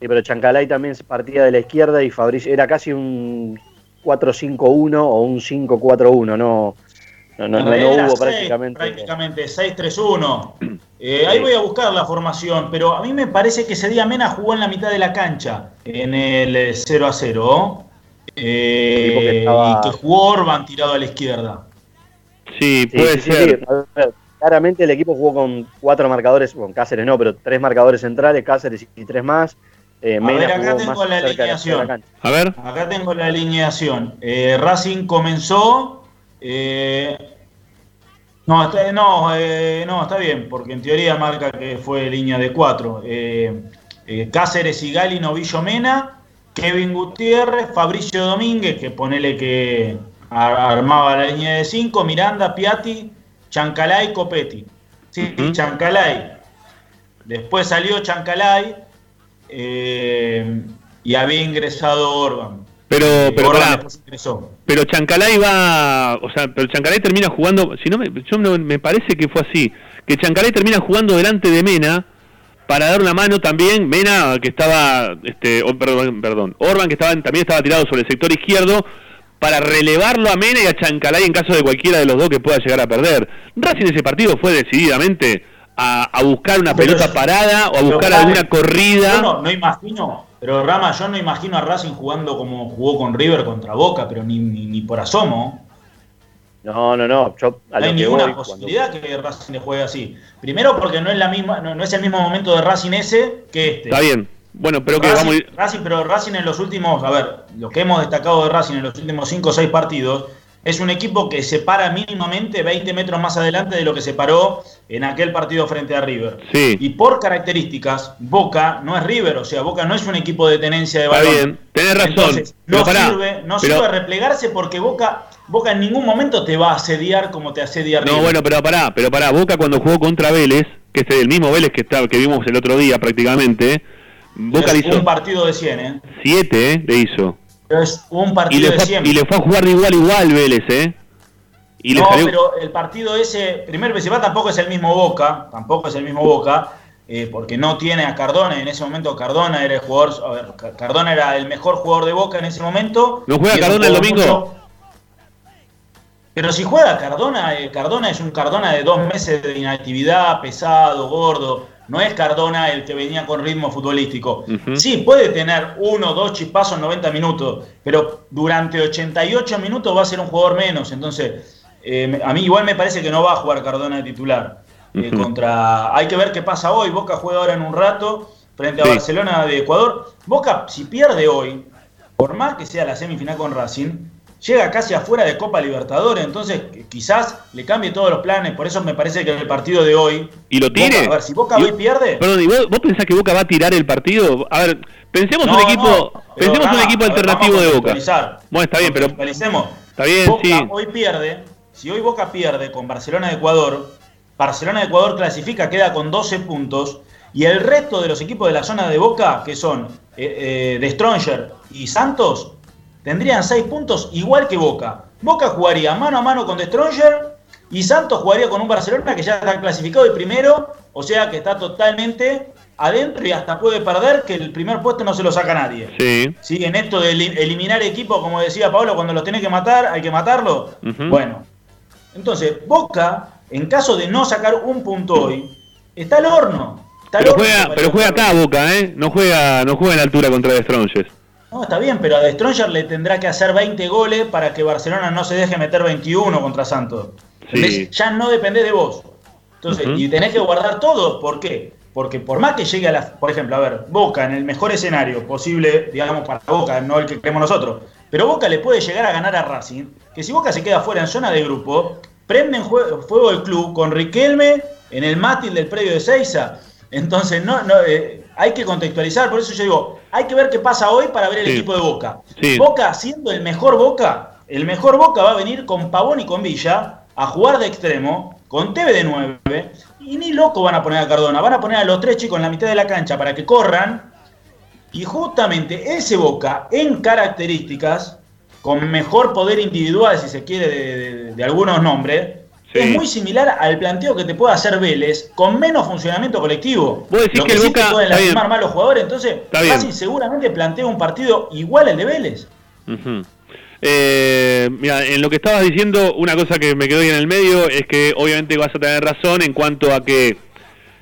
Sí, pero Chancalay también partía de la izquierda y Fabricio era casi un 4-5-1 o un 5-4-1, no, no, no, no, no hubo seis, prácticamente. prácticamente 6-3-1. [clears throat] Eh, ahí voy a buscar la formación, pero a mí me parece que ese día Mena jugó en la mitad de la cancha, en el eh, 0 a 0. eh, Sí, porque estaba- Y que jugó Orban tirado a la izquierda. Sí, Sí, puede sí, sí, ser. sí. A ver, Claramente el equipo jugó con cuatro marcadores, con Cáceres no, pero tres marcadores centrales, Cáceres y tres más. Eh, A Mena ver, acá jugó tengo la alineación. la. A ver, Acá tengo la alineación. Eh, Racing comenzó. Eh, no, está, no, eh, no, está bien, porque en teoría marca que fue línea de cuatro. Eh, Cáceres y Gali, Novillo Mena, Kevin Gutiérrez, Fabricio Domínguez, que ponele que armaba la línea de cinco, Miranda, Piatti, Chancalay, Copetti. Sí. Chancalay. Después salió Chancalay eh, y había ingresado Orban. Pero, pero. Pero Chancalay va, o sea, pero Chancalay termina jugando, si no me, yo no- me parece que fue así, que Chancalay termina jugando delante de Mena para dar una mano también, Mena que estaba, este, oh, perdón, perdón, Orban que estaba, también estaba tirado sobre el sector izquierdo para relevarlo a Mena y a Chancalay en caso de cualquiera de los dos que pueda llegar a perder. Racing ese partido fue decididamente a, a buscar una pelota parada o a buscar alguna corrida. No, no imagino, pero Rama, yo no imagino a Racing jugando como jugó con River contra Boca, pero ni, ni, ni por asomo. No, no, no. Yo a No hay que ninguna voy, cuando- posibilidad que Racing le juegue así. Primero porque no es la misma, no, no es el mismo momento de Racing ese que este. Está bien. Bueno, pero que Racing, vamos a ir- Racing, pero Racing en los últimos, a ver, lo que hemos destacado de Racing en los últimos 5 o 6 partidos, es un equipo que se para mínimamente 20 metros más adelante de lo que se paró en aquel partido frente a River. Sí. Y por características, Boca no es River, o sea, Boca no es un equipo de tenencia de Está balón. bien, tenés razón. Entonces, no, pará, sirve, no pero- sirve replegarse porque Boca, Boca en ningún momento te va a asediar como te asedia River. No, bueno, pero pará, pero pará, Boca cuando jugó contra Vélez, que es el mismo Vélez que está, que vimos el otro día prácticamente, Boca le hizo un partido de 100, ¿eh? 7, ¿eh? Le hizo. Pero es un Y partido le, de fue, 100. y le fue a jugar de igual igual Vélez, ¿eh? Y le no, salió... pero el partido ese, primer principal tampoco es el mismo Boca, tampoco es el mismo Boca, eh, porque no tiene a Cardona, en ese momento Cardona era el jugador, a ver, Ca- Cardona era el mejor jugador de Boca en ese momento. ¿No juega y Cardona el domingo? Pero si juega Cardona, eh, Cardona es un Cardona de dos meses de inactividad, pesado, gordo. No es Cardona el que venía con ritmo futbolístico. Sí, puede tener uno o dos chispazos en 90 minutos, pero durante 88 minutos va a ser un jugador menos. Entonces, eh, a mí igual me parece que no va a jugar Cardona de titular. Eh, contra Hay que ver qué pasa hoy. Boca juega ahora en un rato frente a Sí. Barcelona de Ecuador. Boca, si pierde hoy, por más que sea la semifinal con Racing, llega casi afuera de Copa Libertadores, entonces qu- quizás le cambie todos los planes, por eso me parece que en el partido de hoy... ¿Y lo Boca- tiene? a ver, si Boca Y- hoy pierde... Perdón, ¿y vos, vos pensás que Boca va a tirar el partido? A ver, pensemos No, un equipo, no, pensemos un Rama, equipo ver, alternativo de Boca. Bueno, está bien, pero está bien, Boca sí. hoy pierde, si hoy Boca pierde con Barcelona de Ecuador, Barcelona de Ecuador clasifica, queda con 12 puntos, y el resto de los equipos de la zona de Boca, que son eh, eh, de Stronger y Santos, tendrían 6 puntos igual que Boca. Boca jugaría mano a mano con The Stronger y Santos jugaría con un Barcelona que ya está clasificado de primero, o sea que está totalmente adentro y hasta puede perder que el primer puesto no se lo saca nadie. Sí. Sí, en esto de eli- eliminar equipos, como decía Pablo, cuando los tiene que matar, hay que matarlo. Bueno, entonces, Boca, en caso de no sacar un punto hoy, está al horno. Está Pero horno juega, pero juega acá Boca, ¿eh? No juega, no juega en altura contra The Strongest. No, está bien, pero a De Stronger le tendrá que hacer 20 goles para que Barcelona no se deje meter 21 contra Santos. Sí. Ya no depende de vos. Entonces, y tenés que guardar todo. ¿Por qué? Porque por más que llegue a la. Por ejemplo, a ver, Boca en el mejor escenario posible, digamos, para Boca, no el que creemos nosotros. Pero Boca le puede llegar a ganar a Racing. Que si Boca se queda fuera en zona de grupo, prenden fuego el club con Riquelme en el mástil del predio de Seiza. Entonces, no, no, eh, hay que contextualizar. Por eso yo digo, hay que ver qué pasa hoy para ver el Sí. equipo de Boca. Sí. Boca, siendo el mejor Boca, el mejor Boca va a venir con Pavón y con Villa a jugar de extremo, con TV de 9, y ni loco van a poner a Cardona, van a poner a los tres chicos en la mitad de la cancha para que corran, y justamente ese Boca, en características, con mejor poder individual, si se quiere, de, de- de algunos nombres, Sí. es muy similar al planteo que te puede hacer Vélez, con menos funcionamiento colectivo. Vos decís Lo que el sí Boca- te pueden lastimar más los jugadores, entonces. Racing seguramente plantea un partido igual al de Vélez. Eh, mira, en lo que estabas diciendo, una cosa que me quedó ahí en el medio es que obviamente vas a tener razón en cuanto a que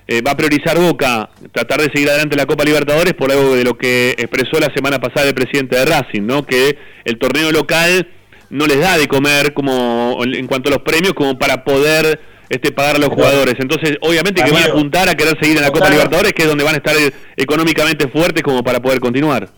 eh, va a priorizar Boca tratar de seguir adelante la Copa Libertadores por algo de lo que expresó la semana pasada el presidente de Racing, ¿no? Que el torneo local no les da de comer como en cuanto a los premios como para poder este pagar a los jugadores. Entonces, obviamente que van a apuntar a querer seguir en la Copa Claro. Libertadores, que es donde van a estar eh, económicamente fuertes como para poder continuar.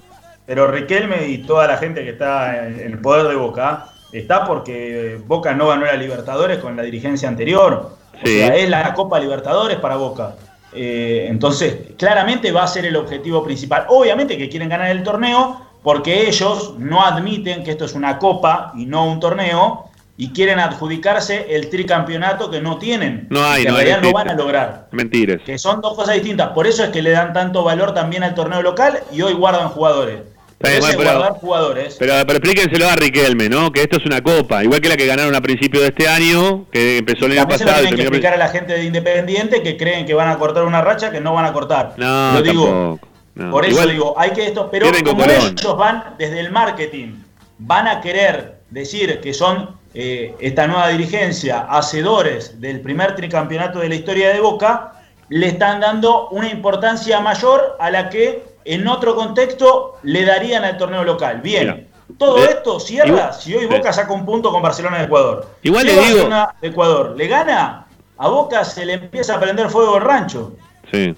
Pero Riquelme y toda la gente que está en el poder de Boca está porque Boca no ganó la Libertadores con la dirigencia anterior. O Sí. sea, es la Copa Libertadores para Boca. Eh, entonces, claramente va a ser el objetivo principal. Obviamente que quieren ganar el torneo porque ellos no admiten que esto es una copa y no un torneo y quieren adjudicarse el tricampeonato que no tienen. No hay, que en no hay, realidad no van a lograr. Mentiras. Que son dos cosas distintas. Por eso es que le dan tanto valor también al torneo local y hoy guardan jugadores. Pero bueno, pero- guardar jugadores. Pero, pero explíquenselo a Riquelme, ¿no? Que esto es una copa, igual que la que ganaron a principios de este año, que empezó el año pasado tienen que explicar a la gente de Independiente que creen que van a cortar una racha que no van a cortar. No, lo digo. tampoco. No. Por eso digo, hay que esto, pero como ellos van desde el marketing, van a querer decir que son eh, esta nueva dirigencia hacedores del primer tricampeonato de la historia de Boca, le están dando una importancia mayor a la que en otro contexto le darían al torneo local. Bien, Mira. todo esto cierra igual- si hoy. Boca saca un punto con Barcelona de Ecuador. Igual si le digo- Barcelona de Ecuador le gana, a Boca se le empieza a prender fuego el rancho. Sí.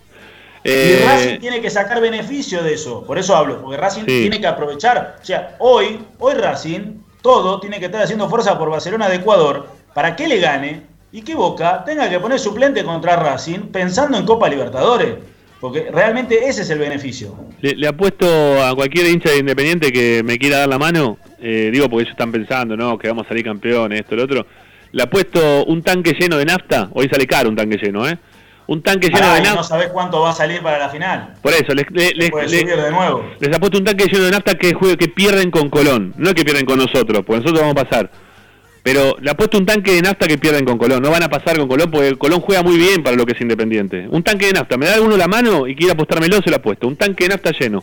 Y Eh, Racing tiene que sacar beneficio de eso. Por eso hablo, porque Racing Sí. tiene que aprovechar. O sea, hoy, hoy Racing, todo tiene que estar haciendo fuerza por Barcelona de Ecuador para que le gane y que Boca tenga que poner suplente contra Racing pensando en Copa Libertadores. Porque realmente ese es el beneficio. le, le apuesto a cualquier hincha de Independiente que me quiera dar la mano, eh, digo porque ellos están pensando, ¿no? Que vamos a salir campeones, esto, lo otro. Le apuesto un tanque lleno de nafta, hoy sale caro un tanque lleno, ¿eh? Un tanque lleno de y no nafta. sabés cuánto va a salir para la final. Por eso, les, le- les- Puede le- subir de nuevo. les apuesto un tanque lleno de nafta que juegue, que pierden con Colón. No es que pierden con nosotros, porque nosotros vamos a pasar. Pero le apuesto un tanque de nafta que pierden con Colón. No van a pasar con Colón porque Colón juega muy bien para lo que es Independiente. Un tanque de nafta. Me da alguno la mano y quiere apostármelo, se lo apuesto. Un tanque de nafta lleno.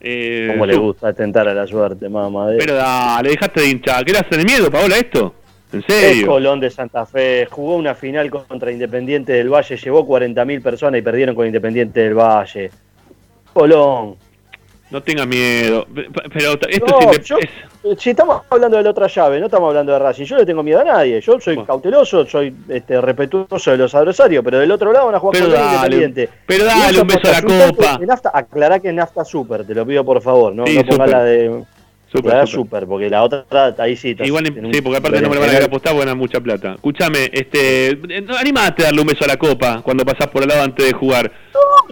Eh, Como le gusta tentar a la suerte, mamá. Pero dale, dejaste de hinchar. ¿Qué le hacen el miedo, Paola, esto? ¿En Es serio? Colón de Santa Fe, jugó una final contra Independiente del Valle, llevó 40.000 personas y perdieron con Independiente del Valle. Colón. No tengas miedo. Pe- Pero esto No, es, yo- es- Si estamos hablando de la otra llave, no estamos hablando de Racing. Yo no le tengo miedo a nadie. Yo soy Bueno. cauteloso, soy este, respetuoso de los adversarios, pero del otro lado van a jugar Pero dale, Independiente. pero dale un beso a la copa. nafta, aclará que es nafta super, te lo pido por favor. No, Sí, no super. la de. De súper. super, porque la otra ahí sí. Igual, en sí, porque aparte no me lo van a apostar porque ganan mucha plata. Escúchame, este, eh, no, animate a darle un beso a la copa cuando pasás por el lado antes de jugar.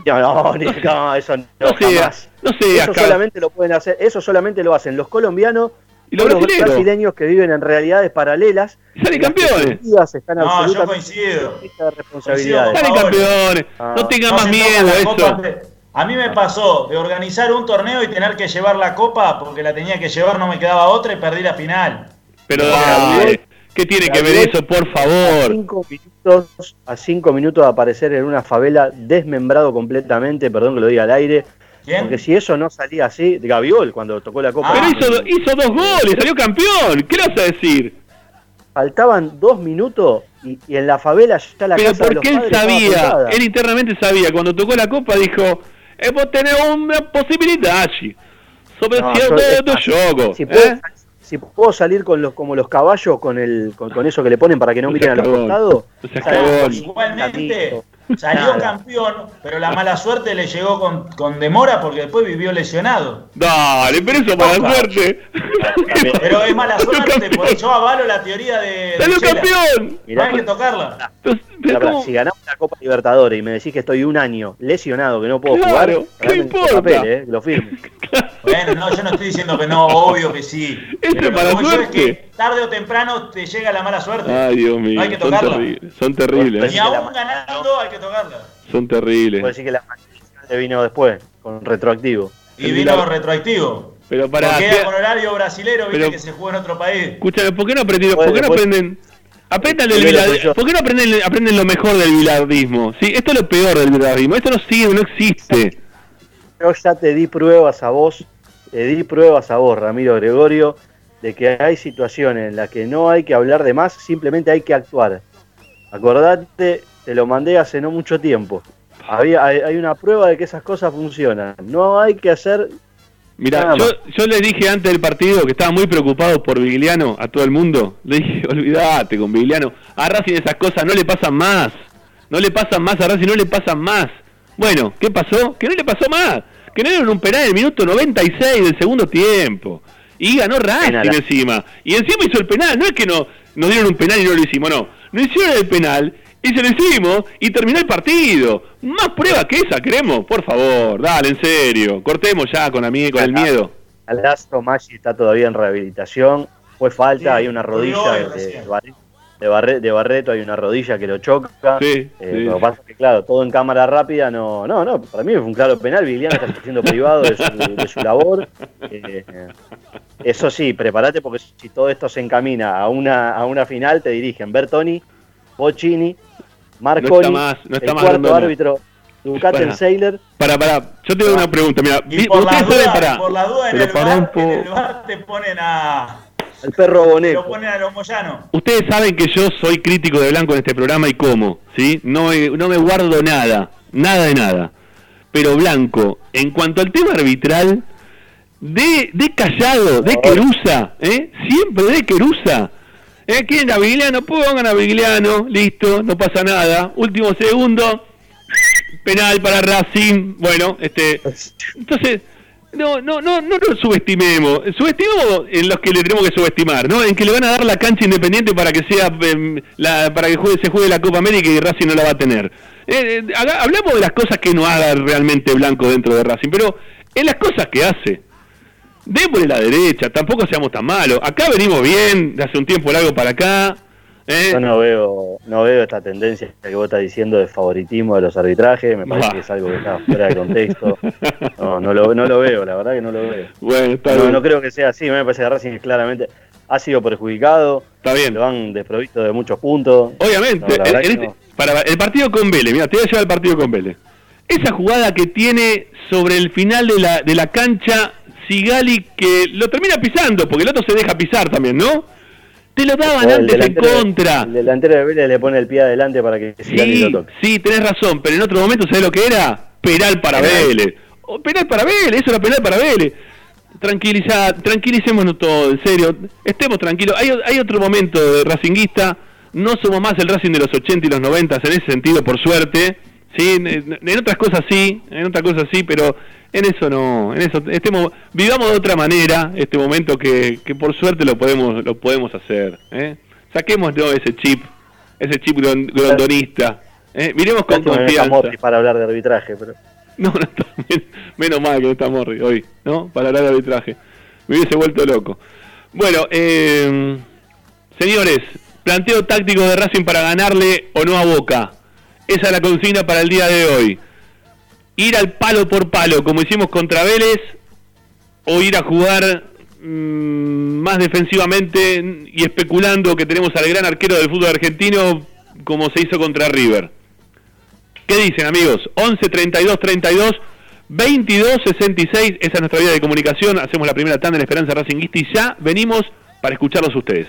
No, no, [laughs] ni- no, eso no, No seas, no seas, Eso cab- solamente lo pueden hacer, eso solamente lo hacen los colombianos Y los o los brasileños que viven en realidades paralelas. Salen campeones. están No, yo coincido. de Salen campeones. Ah. No tengan No más miedo a eso. A mí me pasó de organizar un torneo y tener que llevar la copa porque la tenía que llevar, no me quedaba otra y perdí la final. Pero ¿Qué tiene que ver eso, por A favor? cinco, minutos, a cinco minutos de aparecer en una favela desmembrado completamente, perdón que lo diga al aire, ¿Quién? porque si eso no salía así, Gaviol cuando tocó la copa, Pero Ah. hizo, do- hizo dos goles, salió campeón. ¿Qué vas a decir? faltaban dos minutos y, y en la favela ya la Pero casa de los porque él sabía, él internamente sabía, cuando tocó la copa dijo, vos tenés una posibilidad allí. Sobre No, cierto yo- do juego. Si puedo, si puedo salir con los como los caballos con el con, con eso que le ponen para que no miren a los costados. Igualmente, salió Nada. campeón, pero la mala suerte le llegó con, con demora porque después vivió lesionado. Dale, pero eso para Ojalá. suerte. Pero es mala suerte, porque yo avalo la teoría de. ¡Salió campeón! No hay que tocarla. ¿Cómo? si ganamos la Copa Libertadores y me decís que estoy un año lesionado, que no puedo Claro, jugar, ¿qué importa? papel, eh, lo firmo. [laughs] Bueno, no, yo no estoy diciendo que no, obvio que sí. Ese Pero que voy yo es suerte. que tarde o temprano te llega la mala suerte. Ay, Dios mío, No hay que son tocarla. terribles, son terribles, Ni ¿eh? aún ganando hay que tocarla. son Puedo terribles. decir que la maldición vino después, con retroactivo. Y vino Vilar- retroactivo. Pero para, Porque era con horario brasilero, viste Pero- que se juega en otro país. escúchame, ¿por qué no aprendieron, por qué no después- aprenden? Aprendan del Primero bilard- soy yo. ¿Por qué no aprenden, aprenden lo mejor del bilardismo? ¿Sí? Esto es lo peor del bilardismo. Esto no sirve, no existe. Yo ya te di pruebas a vos, te di pruebas a vos, Ramiro Gregorio, de que hay situaciones en las que no hay que hablar de más, simplemente hay que actuar. Acordate, te lo mandé hace no mucho tiempo. Había, hay, hay una prueba de que esas cosas funcionan. No hay que hacer Mira, yo, yo les dije antes del partido que estaba muy preocupado por Vigliano a todo el mundo. Le dije, [laughs] olvídate con Vigliano. A Racing esas cosas no le pasan más. No le pasan más a Racing, no le pasan más. Bueno, ¿qué pasó? Que no le pasó más. Que no dieron un penal en el minuto 96 del segundo tiempo. Y ganó Racing encima. Y encima hizo el penal. No es que no, nos dieron un penal y no lo hicimos, no. No hicieron el penal y se lo hicimos y terminó el partido. Más prueba que esa, queremos. Por favor, dale, en serio. Cortemos ya con, la, mie- con el miedo. Alasto Maggi está todavía en rehabilitación. Fue falta, Sí, hay una rodilla de, de Barre- de Barre- de Barreto, hay una rodilla que lo choca. Sí, Eh, sí. Lo que pasa es que, claro, todo en cámara rápida, no, no, no, para mí fue un claro penal. Vigliano está siendo privado de su, de su labor. Eh, eso sí, prepárate porque si todo esto se encamina a una, a una final, te dirigen Bertoni, Bocini, Marconi, más, no está el más cuarto Rondona. árbitro, Ducaten Para, para, yo te doy una pregunta, mira, Y por la, duda, para, por la duda en pero el, bar, en el bar te ponen a. el perro Lo Boneco. ponen a los Moyano. Ustedes saben que yo soy crítico de Blanco en este programa y cómo, ¿sí? No, me- no me guardo nada, nada de nada. Pero Blanco, en cuanto al tema arbitral, de, de callado, de querusa, ¿eh? Siempre de querusa. ¿Eh? ¿Quieren a Vigliano? Pongan a Vigliano, listo, no pasa nada. Último segundo, penal para Racing. Bueno, este, entonces, no, no, no, no nos subestimemos. Subestimemos en los que le tenemos que subestimar, ¿no? En que le van a dar la cancha independiente para que sea em, la, para que juegue, se juegue la Copa América y Racing no la va a tener. Eh, eh, hablamos de las cosas que no haga realmente Blanco dentro de Racing, pero en las cosas que hace. Démosle la derecha, tampoco seamos tan malos. Acá venimos bien, de hace un tiempo largo para acá. ¿eh? Yo no veo, no veo esta tendencia que vos estás diciendo de favoritismo de los arbitrajes, me parece Bah. que es algo que está fuera de contexto. No, no lo, no lo veo, la verdad que no lo veo. Bueno, está No, bien. no creo que sea así, me parece que Racing claramente ha sido perjudicado, Está bien. lo han desprovisto de muchos puntos. Obviamente, No, que este- no. para el partido con Vélez, mira, te voy a llevar al partido con Vélez. Esa jugada que tiene sobre el final de la, de la cancha Sigali que lo termina pisando, porque el otro se deja pisar también, ¿no? Te lo daban antes en contra. El delantero de Vélez le pone el pie adelante para que Sigali Sí, lo toque. sí, tenés razón, pero en otro momento, ¿sabés lo que era? Penal para Penal. Vélez. O penal para Vélez, eso era penal para Vélez. Tranquiliza, tranquilicémonos todo, en serio. Estemos tranquilos. Hay, hay otro momento de Racinguista. No somos más el Racing de los 80 y los 90 en ese sentido, por suerte. Sí, en, en otras cosas sí, en otras cosas sí, pero en eso no, en eso estemos, vivamos de otra manera este momento que, que por suerte lo podemos, lo podemos hacer. ¿eh? Saquemos ¿no? ese chip, ese chip grond- grondonista. ¿eh? Miremos con que no está confianza. Para hablar de arbitraje, pero No, no está, men- menos mal que no está Morri hoy, ¿no? Para hablar de arbitraje. Me hubiese vuelto loco. Bueno, eh, señores, planteo táctico de Racing para ganarle o no a Boca. Esa es la consigna para el día de hoy. Ir al palo por palo, como hicimos contra Vélez, o ir a jugar mm, más defensivamente y especulando que tenemos al gran arquero del fútbol argentino como se hizo contra River. ¿Qué dicen amigos? 11 32 32 22 66, esa es nuestra vía de comunicación. Hacemos la primera tanda en Esperanza Racinguista y ya venimos para escucharlos ustedes.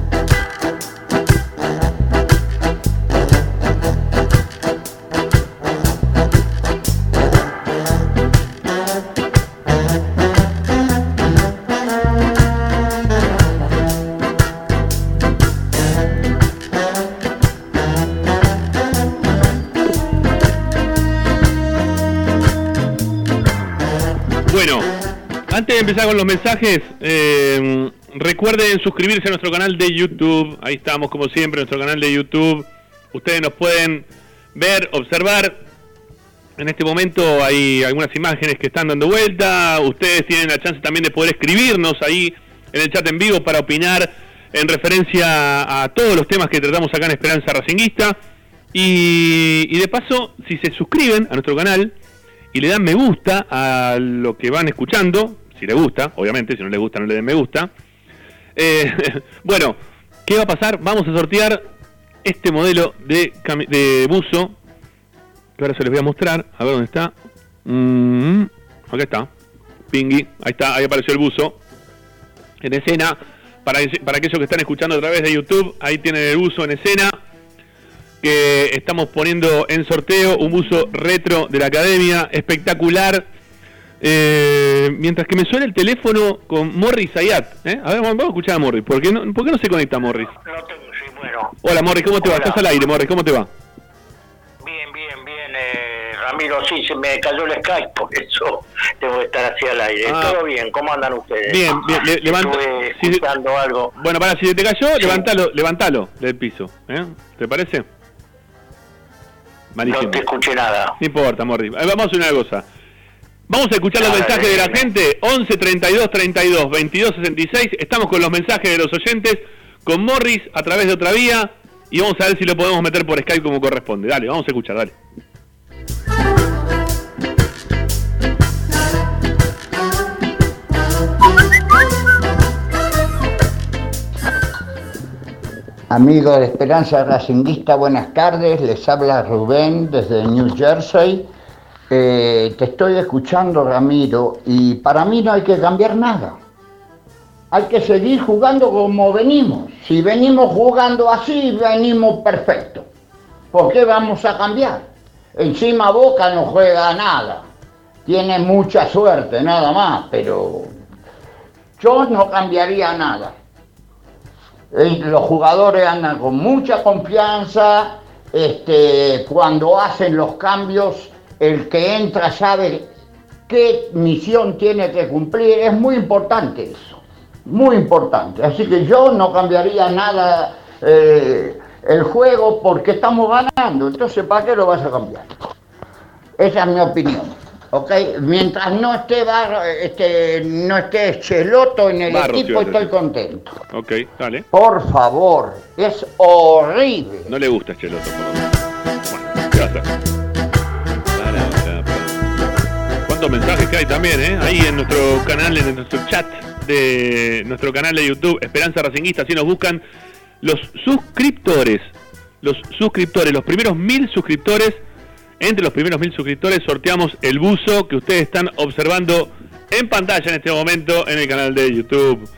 Empezar con los mensajes, eh, recuerden suscribirse a nuestro canal de YouTube. Ahí estamos, como siempre, nuestro canal de YouTube. Ustedes nos pueden ver, observar. En este momento hay algunas imágenes que están dando vuelta. Ustedes tienen la chance también de poder escribirnos ahí en el chat en vivo para opinar en referencia a todos los temas que tratamos acá en Esperanza Racinguista. Y de paso, si se suscriben a nuestro canal y le dan me gusta a lo que van escuchando, si le gusta, obviamente, si no le gusta no le den me gusta. Eh, [laughs] bueno, ¿qué va a pasar? Vamos a sortear este modelo de, buzo, que ahora se les voy a mostrar, a ver dónde está. Mm, acá está, Pingui, ahí está, ahí apareció el buzo en escena. Para, para aquellos que están escuchando a través de YouTube, ahí tienen el buzo en escena que estamos poniendo en sorteo un buzo retro de la academia, espectacular, Eh, mientras que me suena el teléfono con Morris Ayat. ¿eh? A ver, vamos a escuchar a Morris. ¿Por qué no, por qué no se conecta Morris? No tengo, sí, bueno. Hola Morris, ¿cómo te va? Estás al aire, Morris, ¿cómo te va? Bien, bien, bien, eh, Ramiro, sí, se me cayó el Skype, [laughs] por eso tengo que estar así al aire. Ah. Todo bien, ¿cómo andan ustedes? Bien, bien, le- levanta- sí, algo. Bueno, para, si te cayó, levantalo, levantalo del piso. ¿eh? ¿Te parece? Malísimo. No te escuché nada. No importa, Morris. Vamos a hacer una cosa. Vamos a escuchar los mensajes de la gente. 11 32 32 22 66. Estamos con los mensajes de los oyentes. Con Morris a través de otra vía. Y vamos a ver si lo podemos meter por Skype como corresponde. Dale, vamos a escuchar, dale. Amigos de Esperanza Racinguista, buenas tardes. Les habla Rubén desde New Jersey. Eh, te estoy escuchando, Ramiro, y para mí no hay que cambiar nada. Hay que seguir jugando como venimos. Si venimos jugando así, venimos perfecto. ¿Por qué vamos a cambiar? Encima Boca no juega nada. Tiene mucha suerte, nada más, pero yo no cambiaría nada. Eh, Los jugadores andan con mucha confianza, este, cuando hacen los cambios, el que entra sabe qué misión tiene que cumplir, es muy importante eso, muy importante. Así que yo no cambiaría nada eh, el juego porque estamos ganando, entonces ¿para qué lo vas a cambiar? Esa es mi opinión. ¿ok? Mientras no esté, Bar- este, no esté Cheloto en el equipo, estoy contento. Ok, dale. Por favor, es horrible. No le gusta Cheloto, por lo menos. Bueno, ¿qué va para. ¿Cuántos mensajes que hay también, eh? Ahí en nuestro canal, en nuestro chat de nuestro canal de YouTube, Esperanza Racinguista, si nos buscan los suscriptores, los suscriptores, los primeros mil suscriptores, entre los primeros mil suscriptores sorteamos el buzo que ustedes están observando en pantalla en este momento en el canal de YouTube.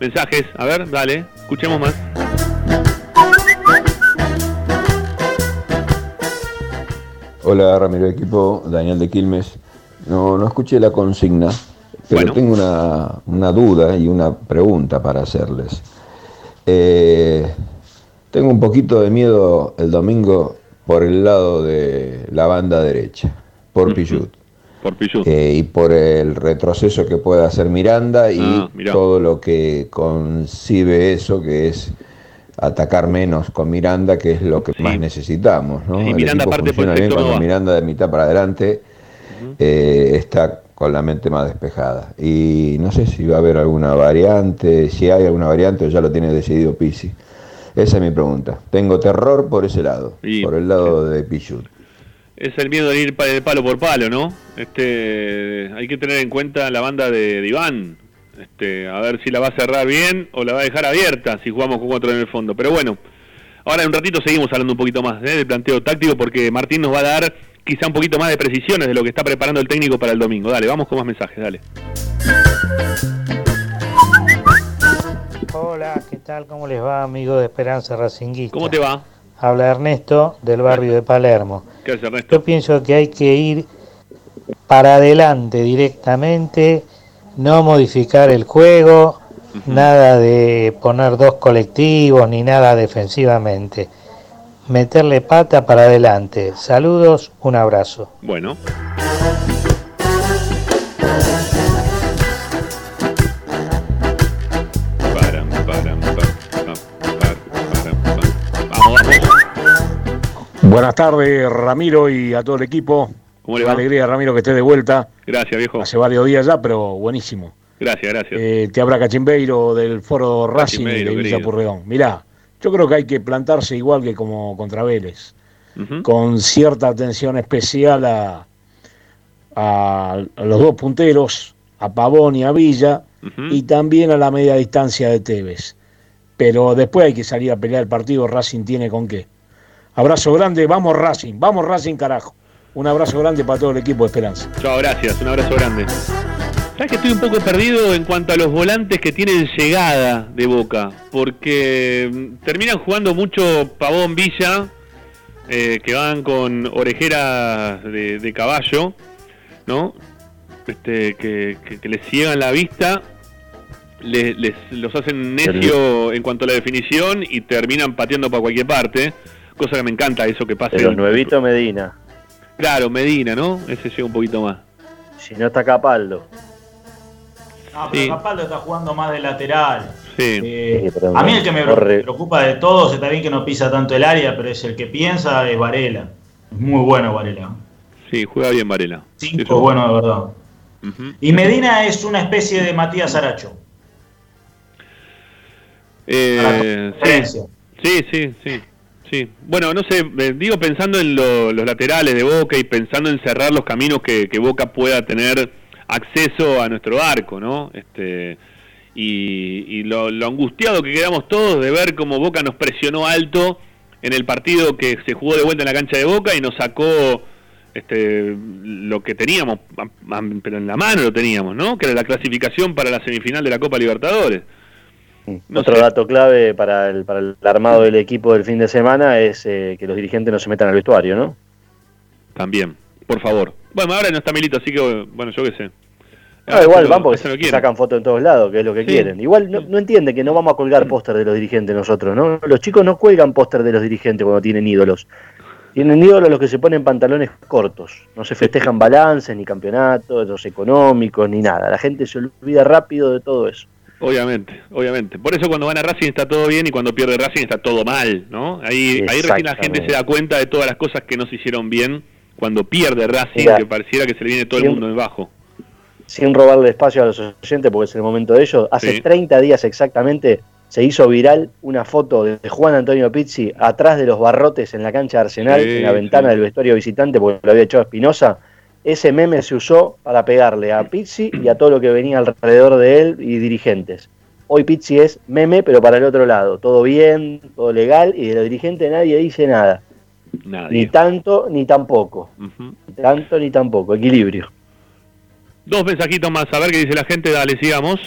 Mensajes, a ver, dale, escuchemos más. Hola Ramiro Equipo, Daniel de Quilmes. No, no escuché la consigna, pero Bueno. tengo una, una duda y una pregunta para hacerles. Eh, tengo un poquito de miedo el domingo por el lado de la banda derecha, por Pichut. Por Pichut. Eh, y por el retroceso que puede hacer Miranda y Ah, todo lo que concibe eso, que es atacar menos con Miranda, que es lo que más necesitamos. ¿no? Sí, el Miranda equipo parte por el funciona bien cuando. Miranda de mitad para adelante eh, está con la mente más despejada. Y no sé si va a haber alguna variante, si hay alguna variante o ya lo tiene decidido Pisi. Esa es mi pregunta. Tengo terror por ese lado, Y- por el lado de Pichut. Es el miedo de ir palo por palo, ¿no? Este, hay que tener en cuenta la banda de, de Iván. Este, a ver si la va a cerrar bien o la va a dejar abierta si jugamos con cuatro en el fondo. Pero bueno, ahora en un ratito seguimos hablando un poquito más ¿eh? del planteo táctico porque Martín nos va a dar quizá un poquito más de precisiones de lo que está preparando el técnico para el domingo. Dale, vamos con más mensajes, dale. Hola, ¿qué tal? ¿Cómo les va, amigo de Esperanza Racinguista? ¿Cómo te va? Habla Ernesto del barrio de Palermo. ¿Qué hace Ernesto? Yo pienso que hay que ir para adelante directamente, no modificar el juego, nada de poner dos colectivos ni nada defensivamente. Meterle pata para adelante. Saludos, un abrazo. Bueno. Buenas tardes, Ramiro, y a todo el equipo. ¿Cómo le Una alegría, Ramiro, que esté de vuelta. Gracias, viejo. Hace varios días ya, pero buenísimo. Gracias, gracias. Eh, te habla Cachimbeiro del Foro Racing Cachimbeiro, de Villa querido. Purredón. Mirá, yo creo que hay que plantarse igual que como contra Vélez, con cierta atención especial a, a- a los dos punteros, a Pavón y a Villa, y también a la media distancia de Tevez. Pero después hay que salir a pelear el partido, Racing tiene con qué. Abrazo grande, vamos Racing, vamos Racing carajo. Un abrazo grande para todo el equipo de Esperanza. Chao, gracias. Un abrazo grande. Sabes que estoy un poco perdido en cuanto a los volantes que tienen llegada de Boca, porque mm, terminan jugando mucho Pavón Villa, eh, que van con orejeras de, de caballo, ¿no? este, que, que, que les ciegan la vista, les, les- los hacen necio en cuanto a la definición y terminan pateando para cualquier parte. Cosa que me encanta eso que pasa. Pero en- nuevito Medina. Claro, Medina, ¿no? Ese llega un poquito más. Si no está Capaldo. No, pero Sí. Capaldo está jugando más de lateral. Sí. Eh, Sí, a mí el que me corre. preocupa de todos, está bien que no pisa tanto el área, pero es el que piensa es Varela. Es muy bueno Varela. Sí, juega bien Varela. Cinco Eso- bueno de verdad. Y Medina es una especie de Matías Aracho. Eh, sí, sí, sí, sí. Bueno, no sé, eh, digo pensando en lo- los laterales de Boca y pensando en cerrar los caminos que, que Boca pueda tener acceso a nuestro arco, ¿no? Este y, y lo, lo angustiado que quedamos todos de ver cómo Boca nos presionó alto en el partido que se jugó de vuelta en la cancha de Boca y nos sacó este lo que teníamos, pero en la mano lo teníamos, ¿no? Que era la clasificación para la semifinal de la Copa Libertadores. No Otro sé. dato clave para el, para el armado del equipo del fin de semana es eh, que los dirigentes no se metan al vestuario, ¿no? También, por favor. Bueno, ahora no está Milito, así que, bueno, yo qué sé. No, igual van porque se sacan fotos en todos lados, que es lo que Sí. quieren. Igual no, no entiende que no vamos a colgar póster de los dirigentes nosotros, ¿no? Los chicos no cuelgan póster de los dirigentes cuando tienen ídolos. Tienen ídolos los que se ponen pantalones cortos. No se festejan balances, ni campeonatos, los económicos, ni nada. La gente se olvida rápido de todo eso. Obviamente, obviamente. Por eso cuando gana Racing está todo bien y cuando pierde Racing está todo mal, ¿no? Ahí, ahí recién la gente se da cuenta de todas las cosas que no se hicieron bien cuando pierde Racing, Mira. que pareciera que se le viene todo el mundo debajo. sin robarle espacio a los oyentes porque es el momento de ellos. Hace Sí. 30 días exactamente se hizo viral una foto de Juan Antonio Pizzi atrás de los barrotes en la cancha de Arsenal, Sí, en la ventana sí. del vestuario visitante porque lo había echado Espinosa. Ese meme se usó para pegarle a Pizzi y a todo lo que venía alrededor de él y dirigentes. Hoy Pizzi es meme, pero para el otro lado. Todo bien, todo legal y de los dirigentes nadie dice nada. Ni tanto ni tampoco. Ni tanto ni tampoco. Equilibrio. Dos mensajitos más, a ver qué dice la gente, dale, sigamos.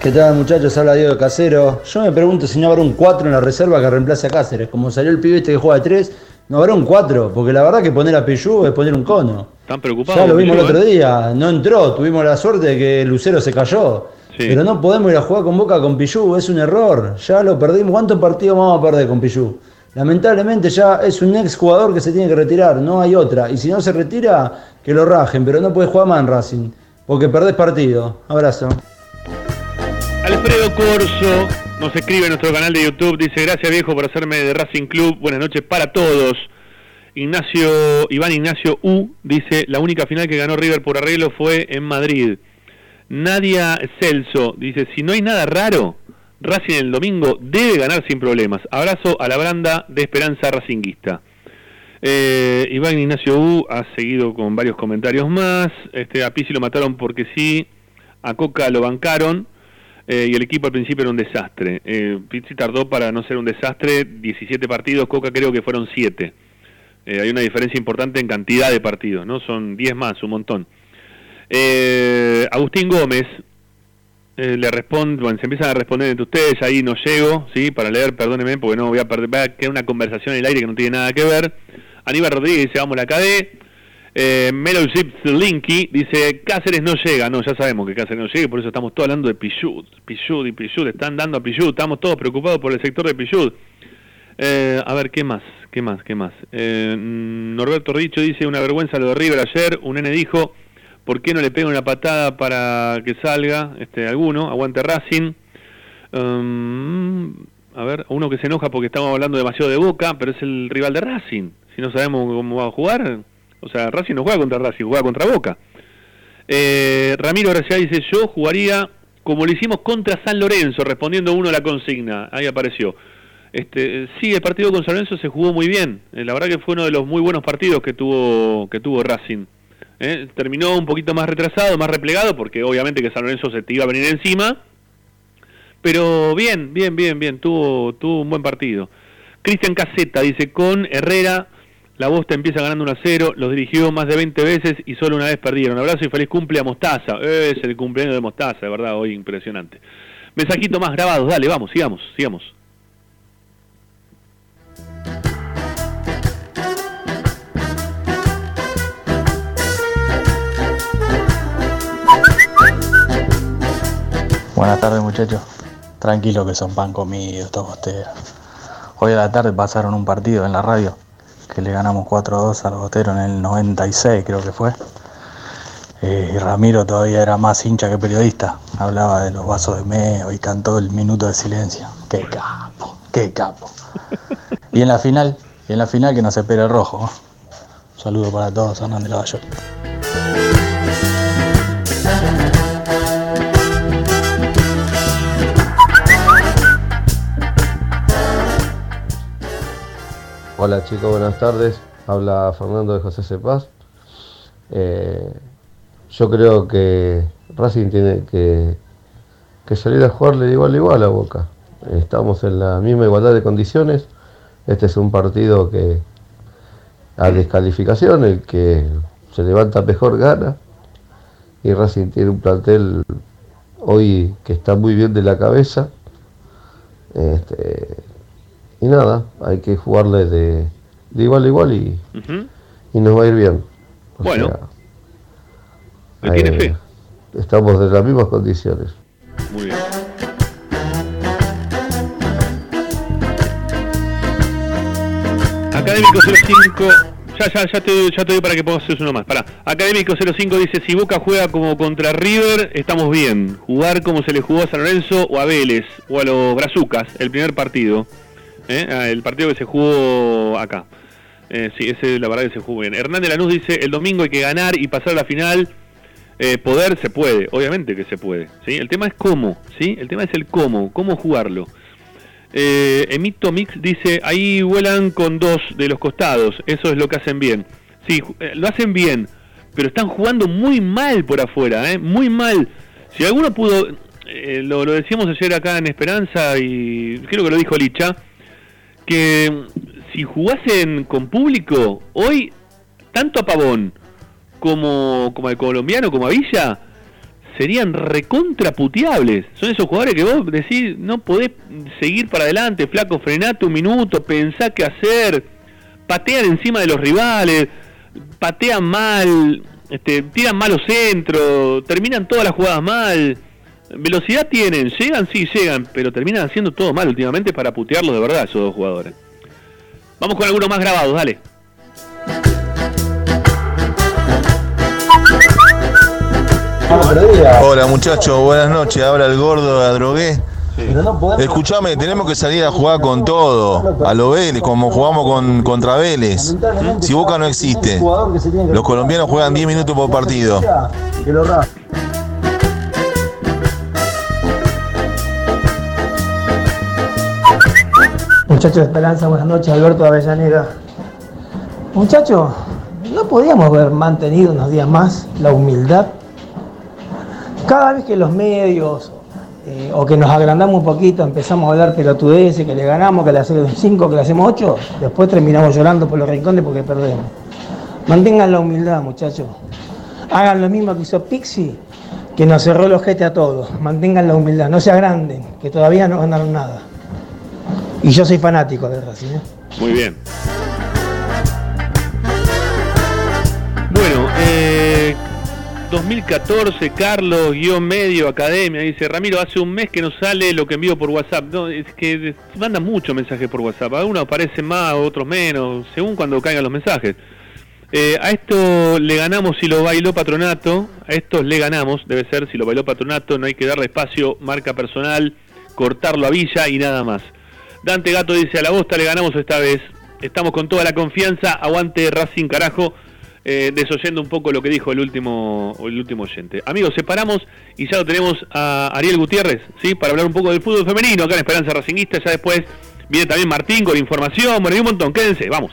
¿Qué tal muchachos? Habla Diego de Casero. Yo me pregunto si no habrá un 4 en la reserva que reemplace a Cáceres. Como salió el pibe este que juega de 3, no habrá un 4, porque la verdad que poner a Peyú es poner un cono. ¿Están preocupados? Ya lo vimos el otro eh? día, no entró, tuvimos la suerte de que Lucero se cayó. Sí. Pero no podemos ir a jugar con Boca con Pillú, es un error. Ya lo perdimos. ¿Cuántos partidos vamos a perder con Pillú? Lamentablemente ya es un ex jugador que se tiene que retirar, no hay otra. Y si no se retira, que lo rajen, pero no puede jugar más en Racing, porque perdés partido. Abrazo. Alfredo Corso nos escribe en nuestro canal de YouTube, dice, gracias viejo por hacerme de Racing Club, buenas noches para todos. Ignacio, Iván Ignacio U dice, la única final que ganó River por arreglo fue en Madrid. Nadia Celso dice, si no hay nada raro, Racing el domingo debe ganar sin problemas. Abrazo a la branda de Esperanza Racinguista. Eh, Iván Ignacio U ha seguido con varios comentarios más. Este, a Pizzi lo mataron porque sí, a Coca lo bancaron eh, y el equipo al principio era un desastre. Eh, Pizzi tardó para no ser un desastre 17 partidos, Coca creo que fueron 7. Eh, hay una diferencia importante en cantidad de partidos, ¿no? Son 10 más, un montón. Eh, Agustín Gómez eh, le responde, bueno, se empiezan a responder entre ustedes, ahí no llego, ¿sí? Para leer, perdónenme, porque no voy a perder, va a quedar una conversación en el aire que no tiene nada que ver. Aníbal Rodríguez dice, vamos la KD. Eh, Melo Linky dice, Cáceres no llega, no, ya sabemos que Cáceres no llega, por eso estamos todos hablando de Pichud, Pichud y Pichud, están dando a Pichud, estamos todos preocupados por el sector de Pichud. Eh, a ver, ¿qué más? ¿Qué más? ¿Qué más? Eh, mm, Norberto Richo dice, una vergüenza lo de River ayer, un nene dijo, ¿por qué no le pega una patada para que salga este alguno? Aguante Racing. Um, a ver, uno que se enoja porque estamos hablando demasiado de Boca, pero es el rival de Racing. Si no sabemos cómo va a jugar, o sea, Racing no juega contra Racing, juega contra Boca. Eh, Ramiro Gracia dice, yo jugaría como lo hicimos contra San Lorenzo, respondiendo uno a la consigna. Ahí apareció. Este, sí, el partido con San Lorenzo se jugó muy bien. Eh, la verdad que fue uno de los muy buenos partidos que tuvo que tuvo Racing. Eh, terminó un poquito más retrasado, más replegado, porque obviamente que San Lorenzo se te iba a venir encima. Pero bien, bien, bien, bien, tuvo, tuvo un buen partido. Cristian Caseta dice, con Herrera, la Bosta empieza ganando 1 a 0, los dirigió más de 20 veces y solo una vez perdieron. Abrazo y feliz cumple a Mostaza. Es el cumpleaños de Mostaza, de verdad, hoy impresionante. Mensajito más grabados, dale, vamos, sigamos, sigamos. Buenas tardes muchachos. Tranquilo que son pan comido estos bosteros. Hoy a la tarde pasaron un partido en la radio que le ganamos 4-2 a los bosteros en el 96 creo que fue. Eh, y Ramiro todavía era más hincha que periodista. Hablaba de los vasos de meo y cantó el minuto de silencio. Qué capo, qué capo. [laughs] Y en la final, y en la final que nos espera el rojo. ¿no? Un saludo para todos, Hernán de Lavallol. Hola chicos, buenas tardes. Habla Fernando de José Cepaz. Eh, yo creo que Racing tiene que, salir a jugarle de igual a igual a Boca. Estamos en la misma igualdad de condiciones. Este es un partido que a descalificación, el que se levanta mejor gana. Y Racing tiene un plantel hoy que está muy bien de la cabeza. Este, y nada, hay que jugarle de, de igual a igual y, y nos va a ir bien. O Bueno. sea, ¿Le tiene eh, fe? Estamos en las mismas condiciones. Muy bien. Académico 05. Ya, ya, ya te, ya te doy para que pongas uno más. Pará. Académico 05 dice: Si Boca juega como contra River, estamos bien. Jugar como se le jugó a San Lorenzo o a Vélez o a los Brazucas, el primer partido. ¿Eh? Ah, El partido que se jugó acá. Eh, sí, ese la verdad que se jugó bien. Hernández Lanús dice: El domingo hay que ganar y pasar a la final. Eh, poder se puede, obviamente que se puede. ¿sí? El tema es cómo, ¿sí? El tema es el cómo, cómo jugarlo. Eh, Emito Mix dice, ahí vuelan con dos de los costados, eso es lo que hacen bien. Sí, eh, lo hacen bien, pero están jugando muy mal por afuera, ¿eh? muy mal. Si alguno pudo, eh, lo, lo decíamos ayer acá en Esperanza y creo que lo dijo Licha, que si jugasen con público, hoy tanto a Pavón como, como al colombiano, como a Villa, serían recontraputeables. Son esos jugadores que vos decís, no podés seguir para adelante, flaco, frenate un minuto, pensá qué hacer, patean encima de los rivales, patean mal, este, tiran malos centros, terminan todas las jugadas mal. Velocidad tienen, llegan, sí, llegan, pero terminan haciendo todo mal últimamente para putearlos de verdad esos dos jugadores. Vamos con algunos más grabados, dale. Hola muchachos, buenas noches. Habla el gordo de Adrogué. Escuchame, tenemos que salir a jugar con todo, a lo Vélez, como jugamos con, contra Vélez. Si Boca no existe, los colombianos juegan 10 minutos por partido. Muchachos de Esperanza, buenas noches, Alberto Avellaneda. Muchachos, ¿no podíamos haber mantenido unos días más la humildad? Cada vez que los medios eh, o que nos agrandamos un poquito, empezamos a hablar pelotudeces, que le ganamos, que le hacemos 5, que le hacemos 8, después terminamos llorando por los rincones porque perdemos. Mantengan la humildad, muchachos. Hagan lo mismo que hizo Pixi, que nos cerró el ojete a todos. Mantengan la humildad, no se agranden, que todavía no ganaron nada. Y yo soy fanático del Racing. ¿eh? Muy bien. Bueno, eh, 2014, Carlos, guion medio, academia, dice, Ramiro, hace un mes que no sale lo que envío por WhatsApp. No, es que mandan muchos mensajes por WhatsApp. Algunos aparecen más, otros menos, según cuando caigan los mensajes. Eh, a esto le ganamos si lo bailó Patronato. A estos le ganamos, debe ser si lo bailó Patronato. No hay que darle espacio, marca personal, cortarlo a Villa y nada más. Dante Gato dice: A la bosta le ganamos esta vez. Estamos con toda la confianza. Aguante Racing, carajo. Eh, desoyendo un poco lo que dijo el último, el último oyente. Amigos, separamos y ya lo tenemos a Ariel Gutiérrez, ¿sí? Para hablar un poco del fútbol femenino acá en Esperanza Racinguista. Ya después viene también Martín con información. Bueno, y un montón. Quédense, vamos.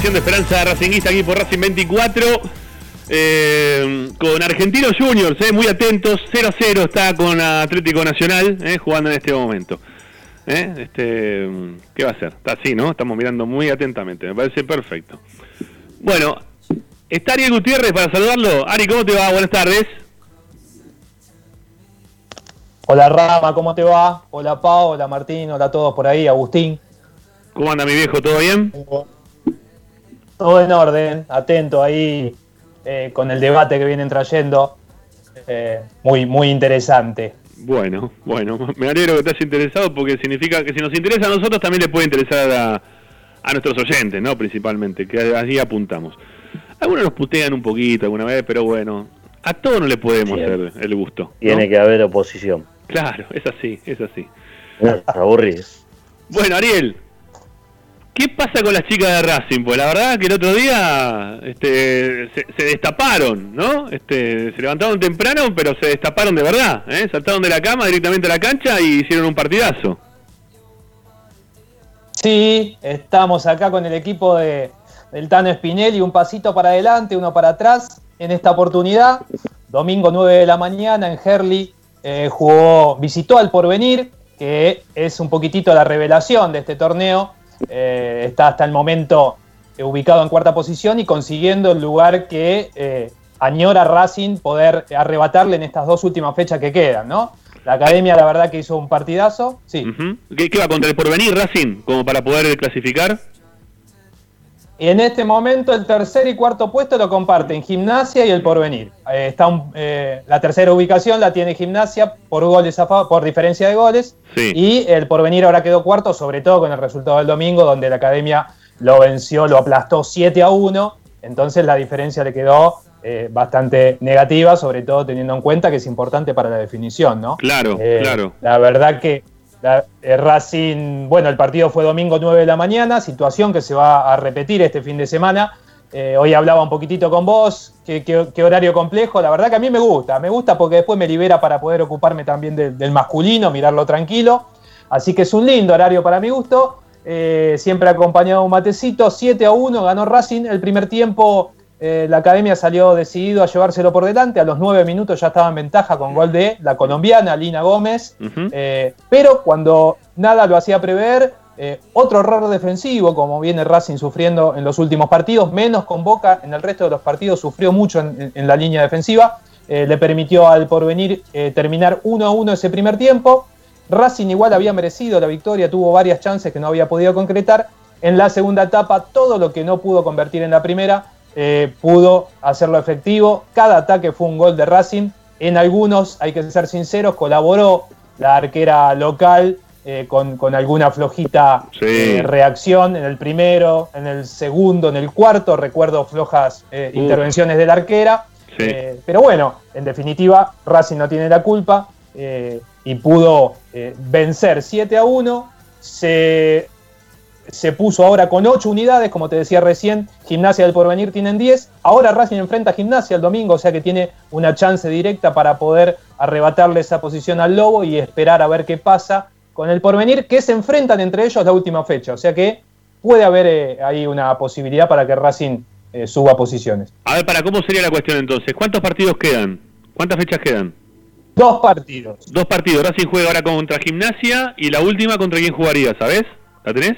Sí, haciendo Esperanza Racingista aquí por Racing 24. eh, con Argentinos Juniors, eh, muy atentos. 0 a 0 está con Atlético Nacional eh, jugando en este momento. Este, ¿Qué va a hacer? Está así, ¿no? Estamos mirando muy atentamente. Me parece perfecto. Bueno, está Ariel Gutiérrez para saludarlo. Ari, ¿cómo te va? Buenas tardes. Hola Rama, ¿cómo te va? Hola Pau, hola Martín, hola a todos por ahí, Agustín. ¿Cómo anda mi viejo? ¿Todo bien? Todo en orden, atento ahí eh, con el debate que vienen trayendo. Eh, muy, muy interesante. Bueno, bueno, me alegro que estés interesado porque significa que si nos interesa a nosotros también le puede interesar a, a nuestros oyentes, ¿no? Principalmente, que así apuntamos. Algunos nos putean un poquito alguna vez, pero bueno, a todos no le podemos hacer el gusto. ¿no? Tiene que haber oposición. Claro, es así, es así. No, aburrido. Bueno, Ariel, ¿qué pasa con las chicas de Racing? Pues la verdad que el otro día este, se, destaparon, ¿no? Este, se levantaron temprano, pero se destaparon de verdad, ¿eh? Saltaron de la cama directamente a la cancha y hicieron un partidazo. Sí, estamos acá con el equipo de, del Tano Spinelli, un pasito para adelante, uno para atrás. En esta oportunidad, domingo 9 de la mañana en Herley, eh, jugó, visitó al Porvenir, que es un poquitito la revelación de este torneo. Eh, está hasta el momento eh, ubicado en cuarta posición y consiguiendo el lugar que eh, añora Racing poder arrebatarle en estas dos últimas fechas que quedan, ¿no? La academia, la verdad, que hizo un partidazo. Sí. ¿Qué, qué va contra el porvenir Racing? Como para poder clasificar. Y en este momento el tercer y cuarto puesto lo comparten Gimnasia y el Porvenir. Eh, está un- eh, la tercera ubicación la tiene Gimnasia por goles a fa- por diferencia de goles. Sí. Y el Porvenir ahora quedó cuarto, sobre todo con el resultado del domingo, donde la Academia lo venció, lo aplastó 7 a 1. Entonces la diferencia le quedó eh, bastante negativa, sobre todo teniendo en cuenta que es importante para la definición, ¿no? Claro, claro. La verdad que la- eh, Racing, bueno, el partido fue domingo 9 de la mañana, situación que se va a repetir este fin de semana. Eh, hoy hablaba un poquitito con vos, qué, horario complejo. La verdad que a mí me gusta, me gusta porque después me libera para poder ocuparme también de- del masculino, mirarlo tranquilo. Así que es un lindo horario para mi gusto. Eh, siempre acompañado de un matecito, 7 a 1, ganó Racing. El primer tiempo eh, la academia salió decidido a llevárselo por delante. A los 9 minutos ya estaba en ventaja con gol de la colombiana Lina Gómez. Eh, pero cuando nada lo hacía prever, eh, otro error defensivo, como viene Racing sufriendo en los últimos partidos, menos con Boca, en el resto de los partidos sufrió mucho en, en la línea defensiva, le permitió al porvenir terminar 1 a 1 ese primer tiempo. Racing igual había merecido la victoria, tuvo varias chances que no había podido concretar. En la segunda etapa, todo lo que no pudo convertir en la primera, eh, pudo hacerlo efectivo. Cada ataque fue un gol de Racing. En algunos, hay que ser sinceros, colaboró la arquera local eh, con, con alguna flojita eh, reacción en el primero, en el segundo, en el cuarto. Recuerdo flojas intervenciones de la arquera. Pero bueno, en definitiva, Racing no tiene la culpa y pudo vencer 7 a 1. Se, se puso ahora con 8 unidades, como te decía recién, Gimnasia del Porvenir tienen 10. Ahora Racing enfrenta a Gimnasia el domingo, o sea que tiene una chance directa para poder arrebatarle esa posición al Lobo y esperar a ver qué pasa con el Porvenir, que se enfrentan entre ellos la última fecha. O sea que puede haber eh, ahí una posibilidad para que Racing eh, suba posiciones. A ver, para cómo sería la cuestión entonces. ¿Cuántos partidos quedan? ¿Cuántas fechas quedan? Dos partidos. Dos partidos. Racing juega ahora contra Gimnasia y la última contra quién jugaría, ¿sabes? ¿La tenés?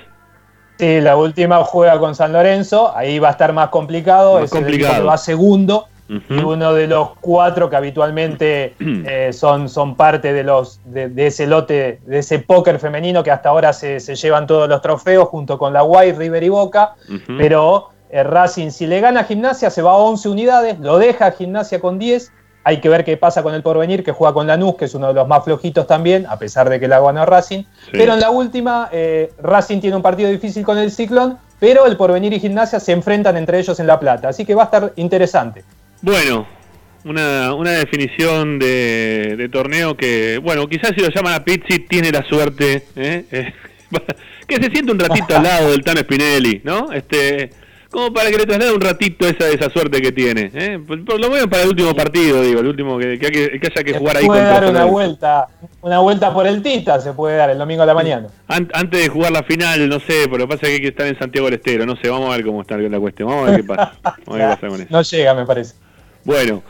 Sí, la última juega con San Lorenzo, ahí va a estar más complicado, Más es el complicado. que va segundo, y uno de los cuatro que habitualmente [clears throat] eh, son, son parte de, los, de, de ese lote, de ese póker femenino que hasta ahora se, se llevan todos los trofeos junto con la White, River y Boca, pero eh, Racing si le gana a Gimnasia se va a 11 unidades, lo deja a Gimnasia con 10, hay que ver qué pasa con el Porvenir que juega con Lanús, que es uno de los más flojitos también, a pesar de que la gana Racing, pero en la última eh, Racing tiene un partido difícil con el Ciclón, pero el Porvenir y Gimnasia se enfrentan entre ellos en La Plata, así que va a estar interesante. Bueno, una, una definición de, de torneo que, bueno, quizás si lo llaman a Pizzi tiene la suerte, ¿eh? Eh, [laughs] que se siente un ratito al lado del Tano Spinelli, ¿no? Este, como para que le traslade un ratito esa, esa suerte que tiene, ¿eh? Por, por lo menos para el último partido, digo, el último que, que, hay que- que haya que jugar ahí puede contra dar una vuelta, una vuelta por el Tita, se puede dar el domingo a la mañana. An- antes de jugar la final, no sé, pero lo que pasa es que hay que estar en Santiago del Estero, no sé, vamos a ver cómo está la cuestión, vamos a ver qué pasa, vamos a ver qué pasa con [laughs] eso. No llega, me parece. Bueno,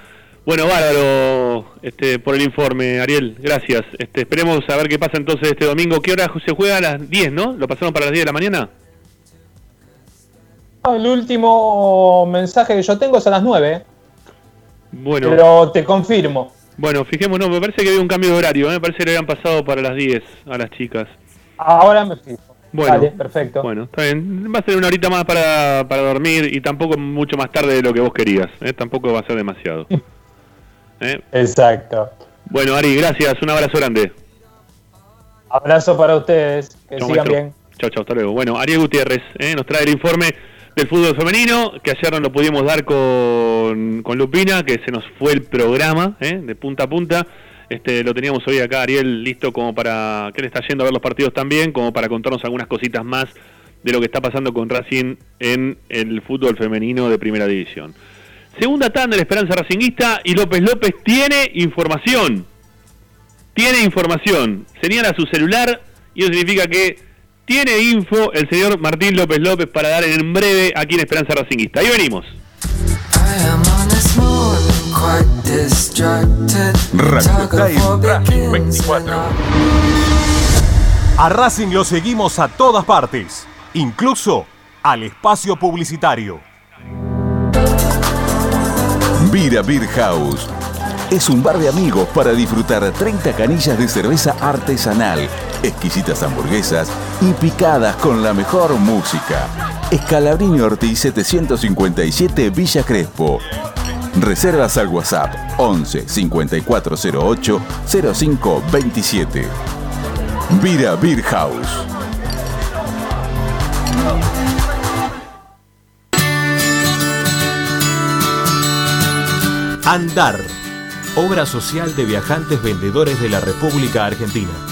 bueno, bárbaro este, por el informe, Ariel, gracias. Este, esperemos a ver qué pasa entonces este domingo. ¿Qué hora se juega? A las 10, ¿no? ¿Lo pasaron para las 10 de la mañana? El último mensaje que yo tengo es a las 9, ¿eh? Bueno, pero te confirmo. bueno, fijémonos, me parece que había un cambio de horario, ¿eh? me parece que le habían pasado para las 10 a las chicas. Ahora me fijo. Bueno, perfecto. Bueno, está bien. Va a ser una horita más para, para dormir y tampoco mucho más tarde de lo que vos querías. ¿eh? Tampoco va a ser demasiado. [laughs] ¿Eh? Exacto. Bueno, Ari, gracias. Un abrazo grande. Abrazo para ustedes, que Chau, sigan maestro. bien. Chao, chao, hasta luego. Bueno, Ariel Gutiérrez ¿eh? nos trae el informe del fútbol femenino, que ayer no lo pudimos dar con, con Lupina, que se nos fue el programa ¿eh? de punta a punta. Este, lo teníamos hoy acá, Ariel, listo como para, que le está yendo a ver los partidos también, como para contarnos algunas cositas más de lo que está pasando con Racing en el fútbol femenino de primera división. Segunda tanda de la Esperanza Racinguista y López López tiene información. Tiene información. Señala su celular y eso significa que tiene info el señor Martín López López para dar en breve aquí en Esperanza Racinguista. Ahí venimos. Radio Time Racing 24. A Racing lo seguimos a todas partes, incluso al espacio publicitario. Vira Beer House. Es un bar de amigos para disfrutar 30 canillas de cerveza artesanal, exquisitas hamburguesas y picadas con la mejor música. Escalabrini Ortiz 757 Villa Crespo. Reservas al WhatsApp 11 5408 0527. Vira Beer House. Andar, obra social de viajantes vendedores de la República Argentina.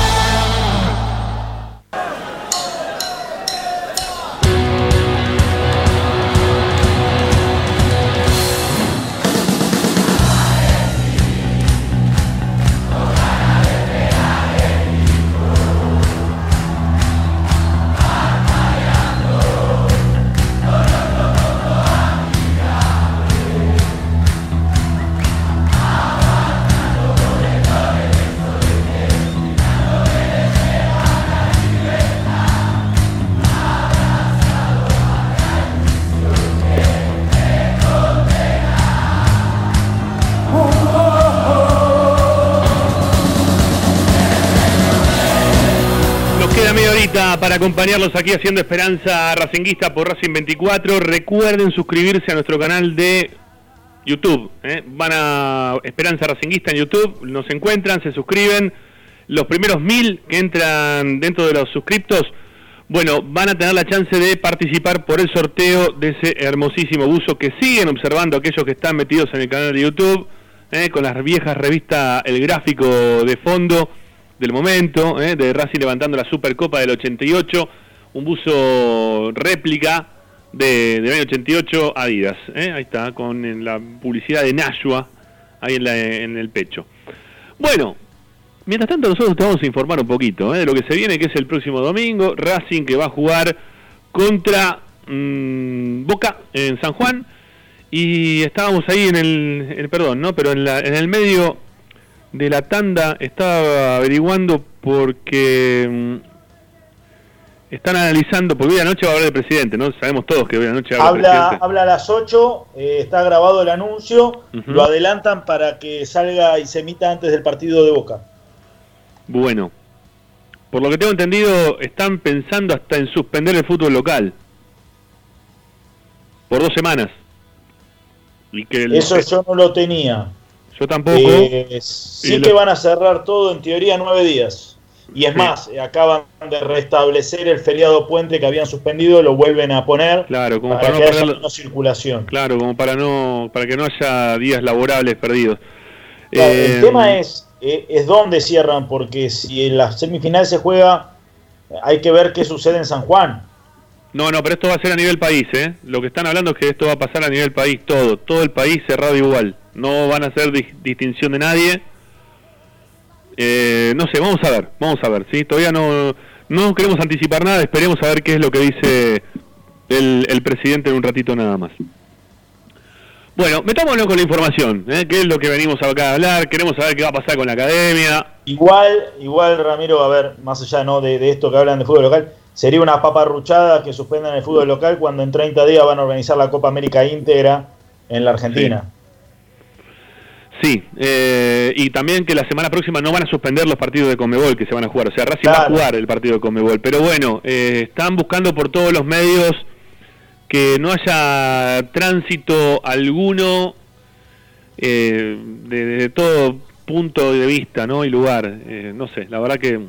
Acompañarlos aquí haciendo Esperanza Racinguista por Racing 24. Recuerden suscribirse a nuestro canal de YouTube. ¿eh? Van a Esperanza Racinguista en YouTube, nos encuentran, se suscriben. Los primeros mil que entran dentro de los suscriptos, bueno, van a tener la chance de participar por el sorteo de ese hermosísimo buzo que siguen observando aquellos que están metidos en el canal de YouTube, ¿eh? con las viejas revistas El Gráfico de fondo del momento, ¿eh? de Racing levantando la Supercopa del 88, un buzo réplica de, del año 88 Adidas, ¿eh? ahí está, con la publicidad de Nashua, ahí en, la- en el pecho. Bueno, mientras tanto nosotros te vamos a informar un poquito ¿eh? de lo que se viene, que es el próximo domingo, Racing que va a jugar contra mm, Boca en San Juan, y estábamos ahí en el, el- perdón, ¿no? Pero en, la, en el medio de la tanda estaba averiguando porque mm, están analizando, porque hoy a la noche va a hablar el presidente, ¿no? Sabemos todos que hoy a la noche va a hablar el Habla, presidente. habla a las 8, eh, está grabado el anuncio, lo adelantan para que salga y se emita antes del partido de Boca. Bueno, por lo que tengo entendido, están pensando hasta en suspender el fútbol local. Por dos semanas. Y que el- Eso yo no lo tenía. Yo tampoco. Eh, sí que van a cerrar todo en teoría nueve días. Y es Sí. más, eh, acaban de restablecer el feriado puente que habían suspendido, lo vuelven a poner Claro, como para, para, que no haya circulación. claro, como para no, para que no haya días laborables perdidos. Claro, Eh, el tema es, es dónde cierran, porque si en la semifinal se juega hay que ver qué sucede en San Juan. No, no, pero esto va a ser a nivel país, ¿eh? Lo que están hablando es que esto va a pasar a nivel país, todo, todo el país cerrado igual. No van a hacer dis- distinción de nadie. Eh, no sé, vamos a ver, vamos a ver, ¿sí? Todavía no, no queremos anticipar nada, esperemos a ver qué es lo que dice el, el presidente en un ratito nada más. Bueno, metámonos con la información, ¿eh? ¿Qué es lo que venimos acá a hablar? Queremos saber qué va a pasar con la academia. Igual, igual Ramiro, a ver, más allá ¿no? de, de esto que hablan de fútbol local, sería una paparruchada que suspendan el fútbol local cuando en 30 días van a organizar la Copa América íntegra en la Argentina. Sí, eh, y también que la semana próxima no van a suspender los partidos de Conmebol que se van a jugar. O sea, Racing va a jugar el partido de Conmebol. Pero bueno, eh, están buscando por todos los medios que no haya tránsito alguno eh, de, de todo punto de vista ¿no? y lugar. Eh, no sé, la verdad que...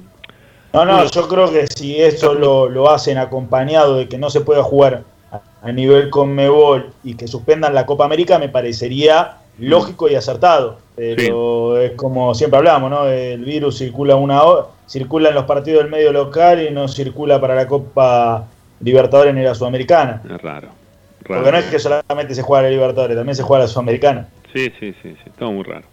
No, no, yo creo que si eso lo, lo hacen acompañado de que no se pueda jugar a nivel Conmebol y que suspendan la Copa América, me parecería lógico y acertado. Pero es como siempre hablamos, ¿no? El virus circula una hora, circula en los partidos del medio local y no circula para la Copa Libertadores ni la Sudamericana. Es raro. Porque no es que solamente se juega la Libertadores, también se juega la Sudamericana. Sí, sí, sí, sí, todo muy raro.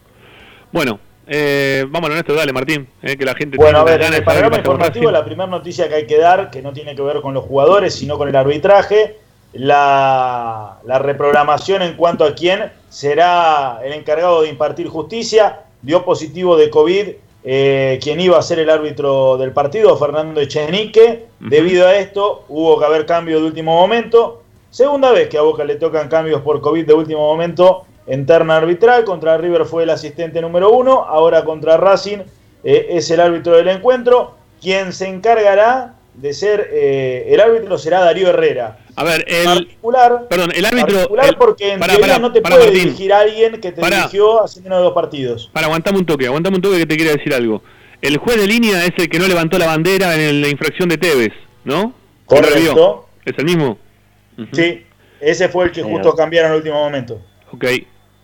Bueno, eh, vámonos en esto, dale Martín, eh, que la gente Bueno, a ver, en el panorama informativo, la primera noticia que hay que dar, que no tiene que ver con los jugadores, sino con el arbitraje, la, la reprogramación en cuanto a quién será el encargado de impartir justicia, dio positivo de COVID eh, quien iba a ser el árbitro del partido, Fernando Echenique. Debido a esto, hubo que haber cambio de último momento. Segunda vez que a Boca le tocan cambios por COVID de último momento en terna arbitral. Contra River fue el asistente número uno. Ahora contra Racing eh, es el árbitro del encuentro. Quien se encargará de ser eh, el árbitro será Darío Herrera. A ver, el... Particular, Perdón, el árbitro... particular el- porque en pará, no te pará, puede Martín. dirigir a alguien que te dirigió hace menos de dos partidos. Para, aguantame un toque, aguantame un toque que te quiero decir algo. El juez de línea es el que no levantó la bandera en la infracción de Tevez, ¿no? Correcto. ¿Es el mismo? Sí, ese fue el que justo cambiaron en el último momento. Ok.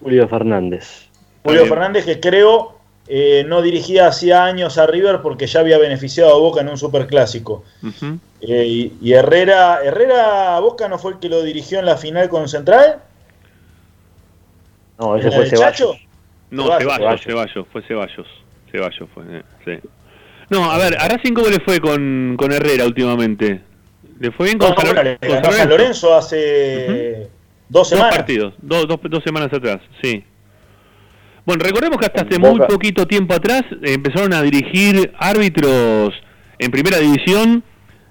Julio Fernández. Julio Fernández, que creo eh, no dirigía hacía años a River porque ya había beneficiado a Boca en un superclásico. Eh, y, y Herrera, Herrera Boca no fue el que lo dirigió en la final con Central. No, ese ¿La fue Ceballos. Chacho? No, Ceballos. Ceballos, Ceballos, fue Ceballos. Ceballos fue, eh, sí. No, a ver, a Racing cómo le fue con, con Herrera últimamente. ¿Le fue bien con, No, San, bueno, Lor- le con ganó San a San Lorenzo hace dos semanas. Dos partidos, dos, dos, dos semanas atrás, sí. Bueno, recordemos que hasta hace muy poquito tiempo atrás eh, empezaron a dirigir árbitros en primera división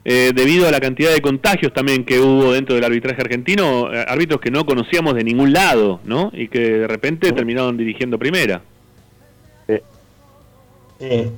eh, debido a la cantidad de contagios también que hubo dentro del arbitraje argentino, eh, árbitros que no conocíamos de ningún lado, ¿no? Y que de repente terminaron dirigiendo primera. Sí.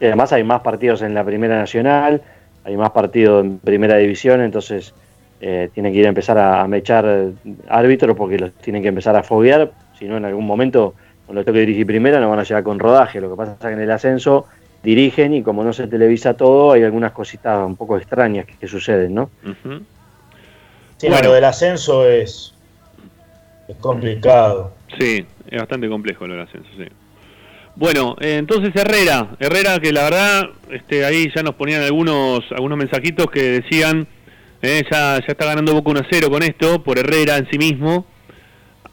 Y además hay más partidos en la Primera Nacional, hay más partidos en Primera División, entonces eh, tiene que ir a empezar a, a mechar árbitros porque los tienen que empezar a foguear, si no en algún momento cuando les toque dirigir primera no van a llegar con rodaje. Lo que pasa es que en el ascenso dirigen y como no se televisa todo, hay algunas cositas un poco extrañas que, que suceden, ¿no? Ujú. Sí, no, lo del ascenso es, es complicado. Sí, es bastante complejo lo del ascenso, sí. Bueno, eh, entonces Herrera, Herrera que la verdad, este, ahí ya nos ponían algunos, algunos mensajitos que decían, eh, ya, ya está ganando Boca 1 a 0 con esto, por Herrera en sí mismo.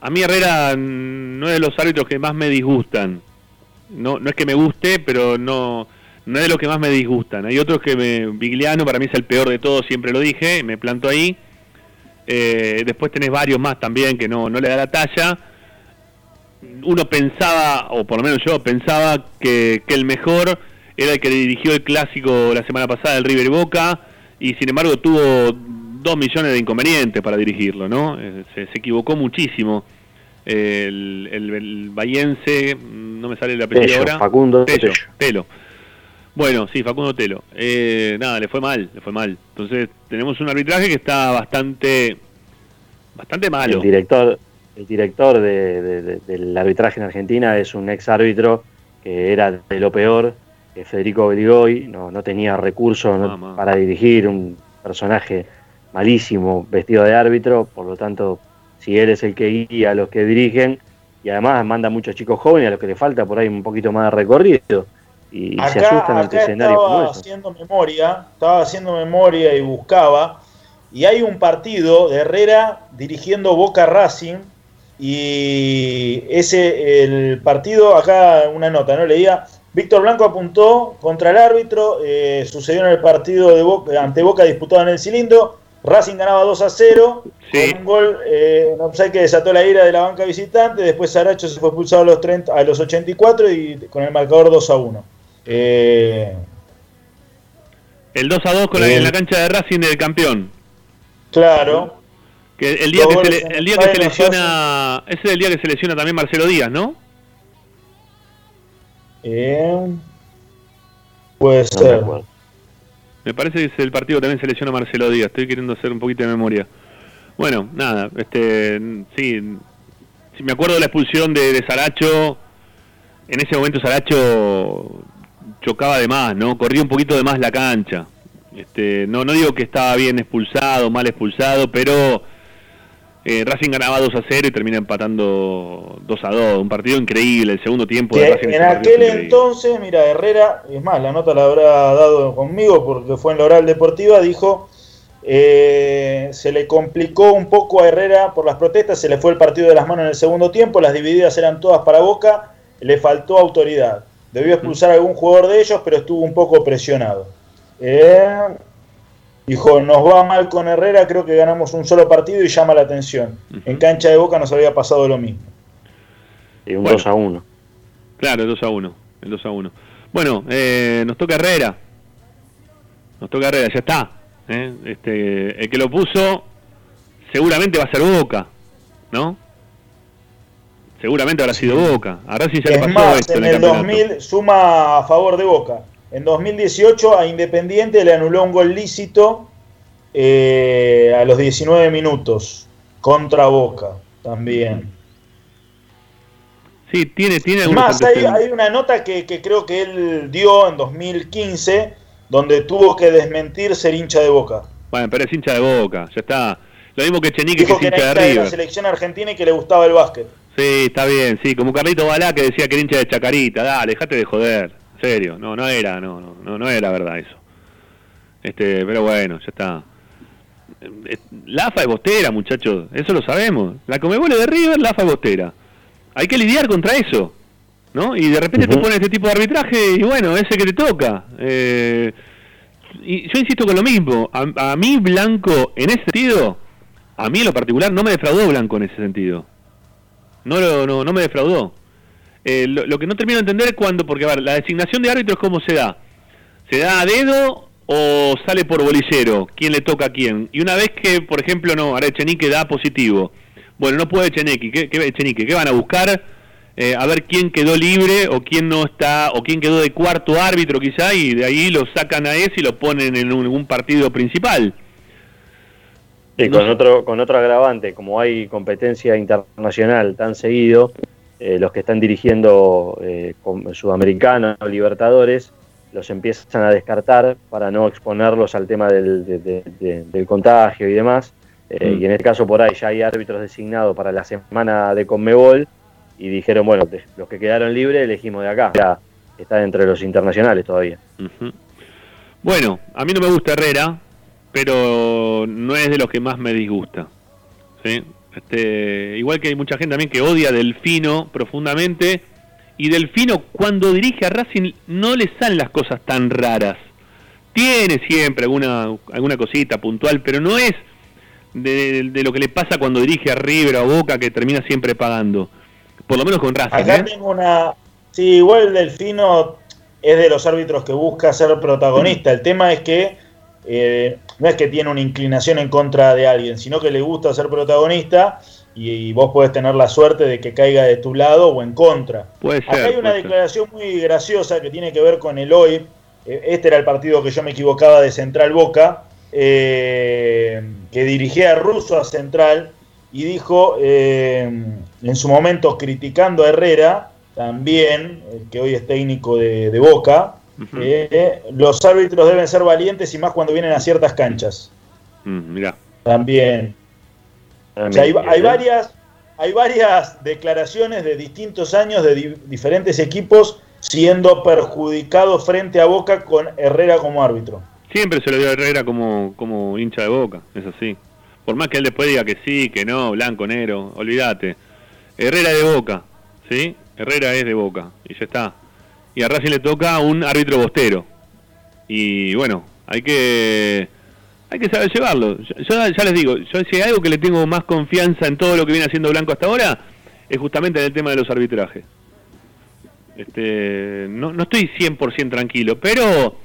A mí Herrera no es de los árbitros que más me disgustan. No, no es que me guste, pero no, no es de los que más me disgustan. Hay otros que me, Vigliano para mí es el peor de todos, siempre lo dije, me planto ahí. Eh, después tenés varios más también que no, no le da la talla uno pensaba, o por lo menos yo pensaba, que, que el mejor era el que dirigió el clásico la semana pasada, el River Boca, y sin embargo tuvo dos millones de inconvenientes para dirigirlo, ¿no? Eh, Se, se equivocó muchísimo. El, el, el bahiense, no me sale el apellido Tello, ahora. Facundo Tello, Tello. Telo. Bueno, sí, Facundo Telo. Eh, nada, le fue mal, le fue mal. Entonces tenemos un arbitraje que está bastante, bastante malo. El director, el director de- de- de- del arbitraje en Argentina es un ex árbitro que era de lo peor, que Federico Beligoy, no, no tenía recursos no- para dirigir un personaje malísimo vestido de árbitro, por lo tanto, si él es el que guía a los que dirigen, y además manda muchos chicos jóvenes a los que le falta por ahí un poquito más de recorrido. y se asustan ante escenarios como haciendo memoria, estaba haciendo memoria y buscaba, y hay un partido de Herrera dirigiendo Boca Racing, y ese, el partido, acá una nota, ¿no? Leía, Víctor Blanco apuntó contra el árbitro, eh, sucedió en el partido de Boca, ante Boca disputado en el cilindro, Racing ganaba 2 a 0, con un gol, eh, un offside que desató la ira de la banca visitante, después Saracho se fue expulsado a los, 30, a los 84 y con el marcador 2 a 1. Eh, El 2 a 2 con la, en la cancha de Racing del campeón. claro. Que el día que se, en el día que se lesiona, ese es el día que se lesiona también Marcelo Díaz, ¿no? Eh, puede No ser. Me parece que es el partido también se lesiona Marcelo Díaz. Estoy queriendo hacer un poquito de memoria. Bueno, nada, este, sí, me acuerdo de la expulsión de, de Saracho, en ese momento Saracho chocaba de más, ¿no? Corría un poquito de más la cancha. Este, no, no digo que estaba bien expulsado, mal expulsado, pero eh, Racing ganaba 2 a 0 y termina empatando 2 a 2. Un partido increíble, el segundo tiempo de Racing. en aquel entonces, mira, Herrera, es más, la nota la habrá dado conmigo porque fue en la oral deportiva, dijo, eh, se le complicó un poco a Herrera por las protestas, se le fue el partido de las manos en el segundo tiempo, las divididas eran todas para Boca, le faltó autoridad. Debió expulsar a algún jugador de ellos, pero estuvo un poco presionado. Eh, dijo, nos va mal con Herrera, creo que ganamos un solo partido y llama la atención. En cancha de Boca nos había pasado lo mismo. Y un Bueno. 2 a 1. Claro, el 2 a 1. El 2 a 1. Bueno, eh, nos toca Herrera. Nos toca Herrera, ya está. ¿eh? Este, el que lo puso seguramente va a ser Boca, ¿no? Seguramente habrá sido Boca. A Racing ya le Es pasó más, esto en en el campeonato. 2000 suma a favor de Boca. En 2018 a Independiente le anuló un gol lícito eh, a los 19 minutos contra Boca también. Sí, tiene, tiene más, hay, una nota que, que creo que él dio en 2015 donde tuvo que desmentir ser hincha de Boca. Bueno, pero es hincha de Boca, ya está. Lo mismo que Chenique, que Dijo es que hincha de de la selección argentina y que le gustaba el básquet. Sí, está bien, sí, como Carlito Balá que decía que era hincha de Chacarita, dale, dejate de joder, serio, no, no era, no, no, no, era verdad eso. Este, pero bueno, ya está. Eh, La AFA es bostera, muchachos, eso lo sabemos. La Comebol es de River, la AFA es bostera. Hay que lidiar contra eso, ¿no? Y de repente te ponen este tipo de arbitraje y bueno, ese que te toca. Eh, y yo insisto con lo mismo, a, a mí Blanco, en ese sentido, a mí en lo particular no me defraudó Blanco en ese sentido. No, lo- no, no me defraudó. Eh, lo, lo que no termino de entender es cuando, porque a ver, la designación de árbitros, ¿cómo se da? ¿Se da a dedo o sale por bolillero? ¿Quién le toca a quién? Y una vez que, por ejemplo, no, ahora Echenique da positivo. Bueno, no puede Echenique. ¿Qué, qué, Echenique? ¿Qué van a buscar? Eh, a ver quién quedó libre o quién no está, o quién quedó de cuarto árbitro quizá, y de ahí lo sacan a ese y lo ponen en un, un partido principal. Sí, con otro, con otro agravante, como hay competencia internacional tan seguido, eh, los que están dirigiendo eh, con- Sudamericana o Libertadores los empiezan a descartar para no exponerlos al tema del, de- de- de- del contagio y demás. Eh, Mm. Y en este caso por ahí ya hay árbitros designados para la semana de Conmebol y dijeron, bueno, los que quedaron libres elegimos de acá. Ya está entre los internacionales todavía. Bueno, a mí no me gusta Herrera, pero no es de los que más me disgusta. ¿sí? Este, igual que hay mucha gente también que odia a Delfino profundamente. Y Delfino cuando dirige a Racing no le salen las cosas tan raras. Tiene siempre alguna, alguna cosita puntual, pero no es de, de lo que le pasa cuando dirige a River o a Boca que termina siempre pagando. Por lo menos con Racing. Acá ¿eh? tengo una. Sí, igual el Delfino es de los árbitros que busca ser protagonista. El tema es que eh, no es que tiene una inclinación en contra de alguien, sino que le gusta ser protagonista y, y vos podés tener la suerte de que caiga de tu lado o en contra. Puede Acá ser. hay una ser. declaración muy graciosa que tiene que ver con el hoy. Eh, Este era el partido que yo me equivocaba de Central Boca, eh, que dirigía a Russo a Central y dijo eh, en su momento criticando a Herrera, también, el que hoy es técnico de, de Boca, eh, los árbitros deben ser valientes y más cuando vienen a ciertas canchas. Mm, mirá. También. O sea, hay, hay varias, hay varias declaraciones de distintos años de di- diferentes equipos siendo perjudicado frente a Boca con Herrera como árbitro. Siempre se lo dio a Herrera como, como hincha de boca, es así. Por más que él después diga que sí, que no, blanco, negro, olvídate. Herrera de boca, ¿sí? Herrera es de boca, y ya está. Y a Racing le toca un árbitro bostero. Y bueno, hay que hay que saber llevarlo. Yo, ya les digo, yo si hay algo que le tengo más confianza en todo lo que viene haciendo Blanco hasta ahora, es justamente en el tema de los arbitrajes. Este, no, no estoy 100% tranquilo, pero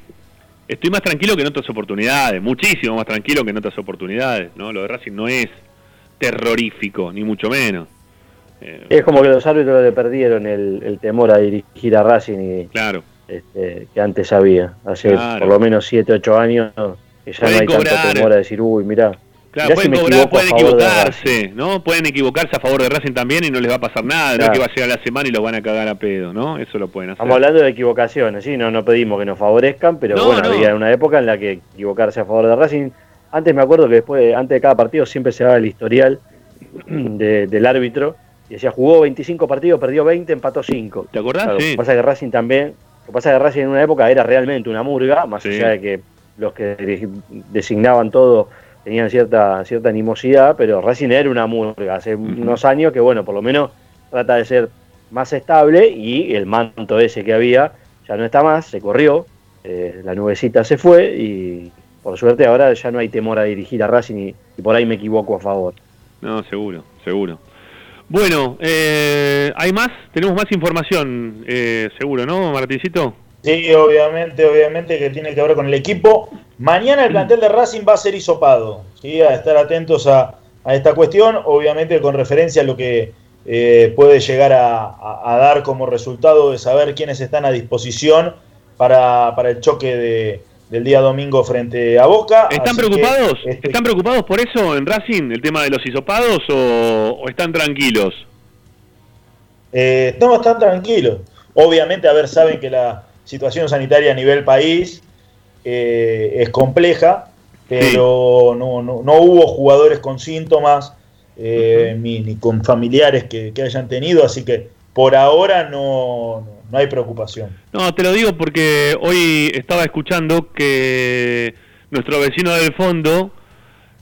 estoy más tranquilo que en otras oportunidades, muchísimo más tranquilo que en otras oportunidades. ¿no? Lo de Racing no es terrorífico, ni mucho menos. Eh, Es como que los árbitros le perdieron el, el temor a dirigir a Racing y, claro. este, que antes había. Hace Claro. por lo menos 7, 8 años que ya no Pueden hay tanto temor a decir, uy, mirá. Claro, mirá pueden si cobrar, pueden equivocarse, ¿no? Pueden equivocarse a favor de Racing también y no les va a pasar nada, no es Claro. que va a llegar la semana y los van a cagar a pedo, ¿no? Eso lo pueden hacer. Estamos hablando de equivocaciones, ¿sí? No, no pedimos que nos favorezcan, pero No, bueno, no. había una época en la que equivocarse a favor de Racing. Antes me acuerdo que después, antes de cada partido, siempre se daba el historial [clears throat] de- del árbitro. Y decía, jugó 25 partidos, perdió 20, empató 5. ¿Te acordás? Claro, Sí. Lo que pasa es que Racing también, lo que pasa es que Racing en una época era realmente una murga, más Sí. allá de que los que de- designaban todo tenían cierta, cierta animosidad, pero Racing era una murga hace unos años que, bueno, por lo menos trata de ser más estable y el manto ese que había ya no está más, se corrió, eh, la nubecita se fue y por suerte ahora ya no hay temor a dirigir a Racing y, y por ahí me equivoco a favor. No, seguro, seguro. Bueno, eh, ¿hay más? Tenemos más información, eh, seguro, ¿no, Martincito? Sí, obviamente, obviamente que tiene que ver con el equipo. Mañana el plantel de Racing va a ser hisopado. ¿sí? A estar atentos a, esta cuestión, obviamente con referencia a lo que eh, puede llegar a, a- a dar como resultado de saber quiénes están a disposición para, para el choque de- del día domingo frente a Boca. ¿Están que, preocupados? este, ¿Están preocupados por eso en Racing, el tema de los hisopados, o, o están tranquilos? Eh, estamos tan tranquilos. Obviamente, a ver, saben que la situación sanitaria a nivel país eh, es compleja, pero no, no, no hubo jugadores con síntomas eh, ni, ni con familiares que, que hayan tenido, así que por ahora no, no- hay preocupación. No, te lo digo porque hoy estaba escuchando que nuestro vecino del fondo,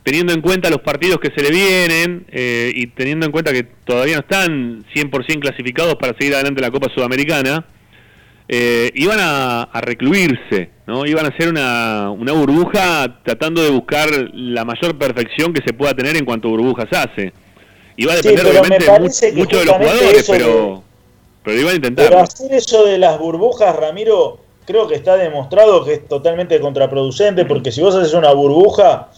teniendo en cuenta los partidos que se le vienen eh, y teniendo en cuenta que todavía no están 100% clasificados para seguir adelante en la Copa Sudamericana, eh, iban a, a recluirse, ¿no? Iban a hacer una, una burbuja tratando de buscar la mayor perfección que se pueda tener en cuanto a burbujas hace. Va a depender obviamente mucho de los jugadores, pero, pero iban a Pero intentarlo. hacer eso de las burbujas, Ramiro, creo que está demostrado que es totalmente contraproducente, porque si vos haces una burbuja,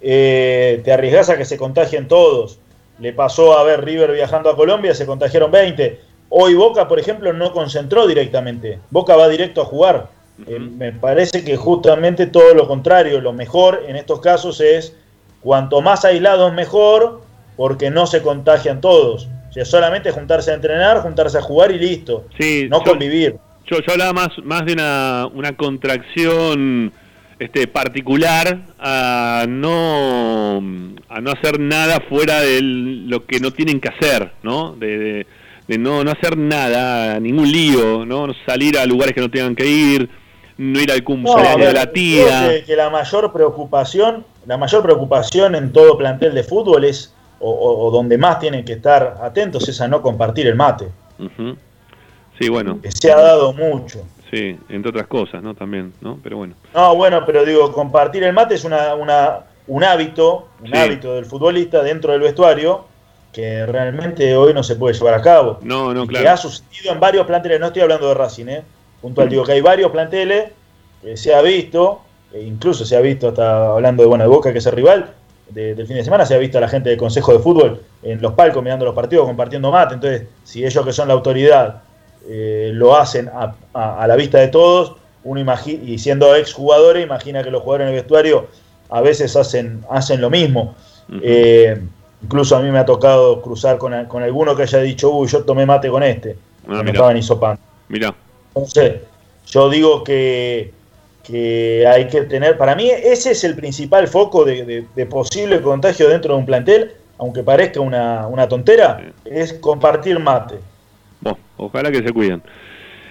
eh, te arriesgás a que se contagien todos. Le pasó a ver River viajando a Colombia, se contagiaron 20. Hoy Boca, por ejemplo, no concentró directamente. Boca va directo a jugar. Eh, me parece que justamente todo lo contrario, lo mejor en estos casos es cuanto más aislados mejor, porque no se contagian todos. O sea, solamente juntarse a entrenar, juntarse a jugar y listo. Sí, no yo- convivir. Yo, yo hablaba más, más de una, una contracción este, particular a no, a no hacer nada fuera de lo que no tienen que hacer, ¿no? De, de- de no, no hacer nada, ningún lío, ¿no? No salir a lugares que no tengan que ir, no ir al cumpleaños de la creo tía. que, que la mayor preocupación, la mayor preocupación en todo plantel de fútbol es, o, o- o donde más tienen que estar atentos, es a no compartir el mate. Sí, bueno. Que se ha dado mucho. Sí, entre otras cosas, ¿no? También, ¿no? Pero bueno. No, bueno, pero digo, compartir el mate es una, una- un hábito, un Sí. hábito del futbolista dentro del vestuario que realmente hoy no se puede llevar a cabo. No, no, claro. Que ha sucedido en varios planteles, no estoy hablando de Racing, ¿eh? puntual, digo que hay varios planteles que se ha visto, e incluso se ha visto, hasta hablando de, bueno, de Boca, que es el rival de- del fin de semana, se ha visto a la gente del Consejo de Fútbol en los palcos mirando los partidos, compartiendo mate, entonces, si ellos que son la autoridad eh, lo hacen a, a- a la vista de todos, uno imagi- y siendo exjugadores, imagina que los jugadores en el vestuario a veces hacen, hacen lo mismo. Eh, incluso a mí me ha tocado cruzar con, con alguno que haya dicho, uy, yo tomé mate con este, Ah, me estaban hisopando. Mirá. Entonces, yo digo que, que hay que tener, para mí ese es el principal foco de, de- de posible contagio dentro de un plantel, aunque parezca una, una tontera, es compartir mate. Bueno, ojalá que se cuiden.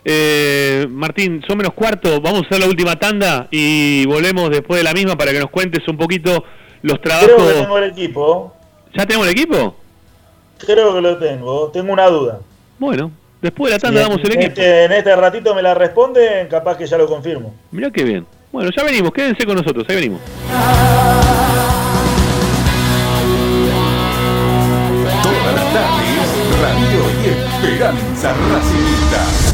Eh, Martín, son menos cuarto, vamos a hacer la última tanda y volvemos después de la misma para que nos cuentes un poquito los trabajos. Creo que tengo el equipo. ¿Ya tenemos el equipo? Creo que lo tengo. Tengo una duda. Bueno, después de la tanda damos el en equipo. Este, en este ratito me la responden, capaz que ya lo confirmo. Mirá qué bien. Bueno, ya venimos, quédense con nosotros, ahí venimos. Todas las tardes, Radio y Esperanza Racingista.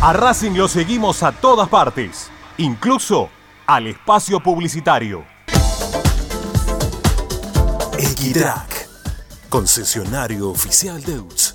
A Racing lo seguimos a todas partes, incluso al espacio publicitario. Equitrack, concesionario oficial Deutz.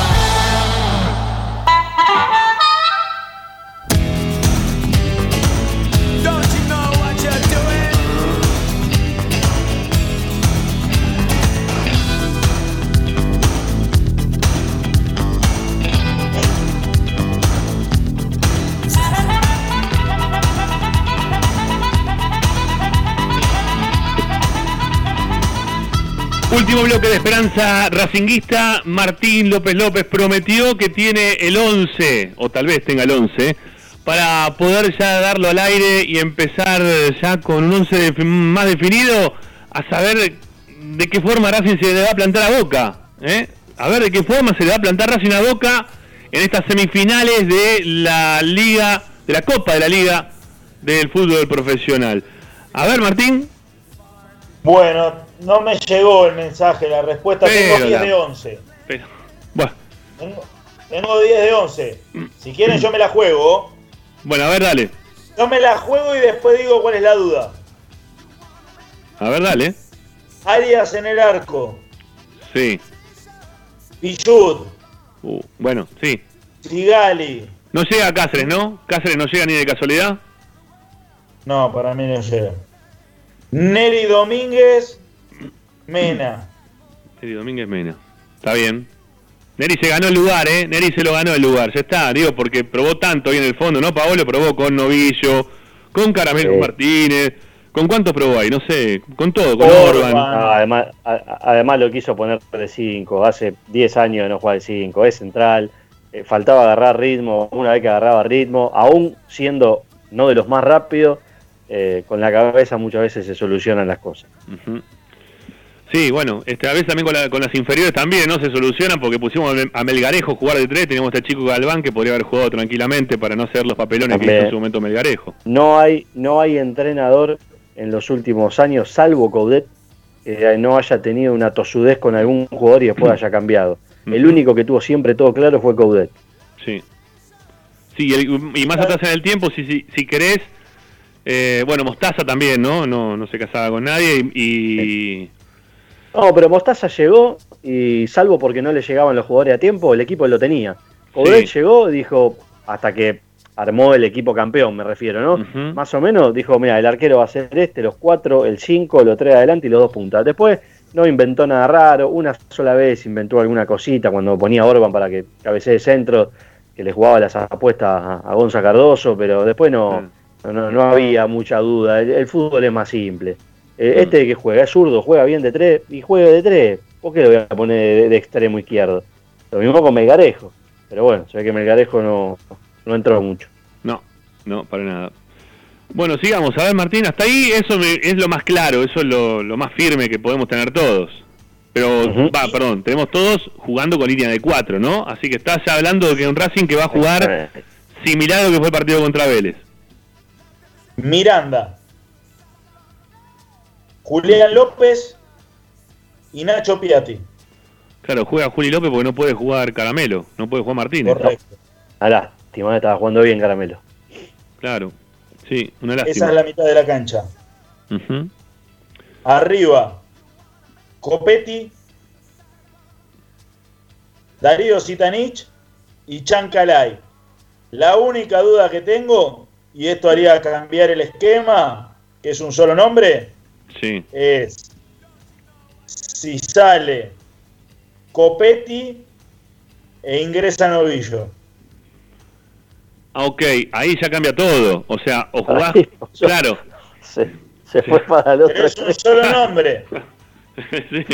Último bloque de Esperanza Racinguista. Martín López López prometió que tiene el 11, o tal vez tenga el 11, para poder ya darlo al aire y empezar ya con un 11 de- más definido a saber de qué forma Racing se le va a plantar a Boca. ¿eh? A ver de qué forma se le va a plantar Racing a Boca en estas semifinales de la Liga, de la Copa de la Liga del Fútbol Profesional. A ver, Martín. Bueno, no me llegó el mensaje, la respuesta. Pero tengo 10 la- de 11. Pero, bueno. Tengo, tengo 10 de 11. Si quieren, yo me la juego. Bueno, a ver, dale. Yo me la juego y después digo cuál es la duda. A ver, dale. Arias en el arco. Sí. Pichud. Uh, bueno, sí. Sigali. No llega a Cáceres, ¿no? Cáceres no llega ni de casualidad. No, para mí no llega. Neri Domínguez. Mena. Eri Domínguez Mena. Está bien. Neri se ganó el lugar, ¿eh? Neri se lo ganó el lugar, ya está, digo, porque probó tanto ahí en el fondo, ¿no? Paolo probó con Novillo, con Caramelo Sí. Martínez, ¿con cuántos probó ahí? No sé, con todo, con Orban. Ah, además, a- además lo quiso poner de 5. Hace 10 años que no juega de 5. Es central. eh, faltaba agarrar ritmo. Una vez que agarraba ritmo, aún siendo no de los más rápidos, eh, con la cabeza muchas veces se solucionan las cosas. Ujú. Sí, bueno, este, a veces también con, la- con las inferiores también, ¿no? Se solucionan porque pusimos a Mel- a Melgarejo jugar de tres, teníamos a este chico Galván que podría haber jugado tranquilamente para no hacer los papelones que hizo en su momento Melgarejo. No hay, no hay entrenador en los últimos años, salvo Coudet, que no haya tenido una tosudez con algún jugador y después haya cambiado. El único que tuvo siempre todo claro fue Coudet. Sí. Sí, y, el- y más atrás en el tiempo, si, si, si querés, eh, bueno, Mostaza también, ¿no? No, no se casaba con nadie y... y- No, pero Mostaza llegó y salvo porque no le llegaban los jugadores a tiempo, el equipo lo tenía. Coudet Sí. llegó, dijo, hasta que armó el equipo campeón, me refiero, ¿no? Más o menos dijo, mira, el arquero va a ser este, los cuatro, el cinco, los tres adelante y los dos puntas. Después no inventó nada raro, una sola vez inventó alguna cosita cuando ponía a Orban para que cabecee de centro, que le jugaba las apuestas a, a Gonza Cardoso, pero después no, no, no había mucha duda. El, el fútbol es más simple. Eh, Este que juega es zurdo, juega bien de tres y juega de tres. ¿Por qué lo voy a poner de, de extremo izquierdo? Lo mismo con Melgarejo. Pero bueno, se ve que Melgarejo no, no entró mucho. No, no, para nada. Bueno, sigamos. A ver, Martín, hasta ahí eso me- es lo más claro, eso es lo, lo más firme que podemos tener todos. Pero, va, perdón, tenemos todos jugando con línea de cuatro, ¿no? Así que estás ya hablando de que un Racing que va a jugar similar a lo que fue el partido contra Vélez. Miranda, Julián López y Nacho Piatti. Claro, juega Juli López porque no puede jugar Caramelo, no puede jugar Martínez. Correcto. Ah, lástima, estaba jugando bien Caramelo. Claro, sí, una Esa lástima. es la mitad de la cancha. Arriba, Copetti, Darío Sitanich y Chancalay. La única duda que tengo, y esto haría cambiar el esquema, que es un solo nombre, Sí. es si sale Copetti e ingresa Novillo. Ah, ok, ahí ya cambia todo. O sea, o jugás. claro. Se, se fue para el otro. Es un solo nombre. [laughs] Sí.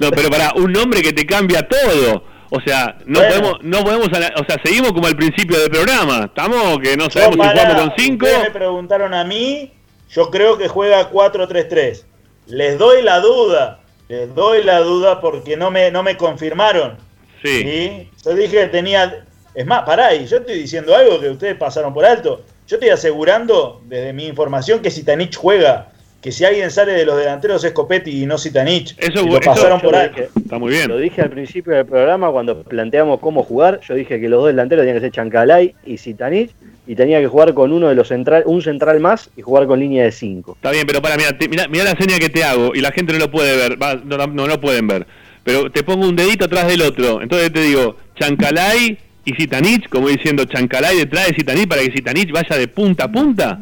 No, pero para un nombre que te cambia todo. O sea, no Bueno. podemos, no podemos, o sea, seguimos como al principio del programa. Estamos que no sabemos si jugamos con cinco. me preguntaron a mí, yo creo que juega 4-3-3. Les doy la duda, les doy la duda porque no me, no me confirmaron. Sí. Yo dije que tenía... Es más, pará, y yo estoy diciendo algo que ustedes pasaron por alto. Yo estoy asegurando, desde mi información, que Sitanich juega. Que si alguien sale de los delanteros es Copetti y no Sitanich. Eso, lo eso- pasaron por alto. dije- Está muy bien. Lo dije al principio del programa cuando planteamos cómo jugar. Yo dije que los dos delanteros tenían que ser Chancalay y Sitanich y tenía que jugar con uno de los central, un central más y jugar con línea de 5. Está bien, pero para, mira, mira, la señal que te hago y la gente no lo puede ver, va, no, no, no lo pueden ver. Pero te pongo un dedito atrás del otro. Entonces te digo, Chancalay y Sitanich, como diciendo Chancalay detrás de Sitanich para que Sitanich vaya de punta a punta.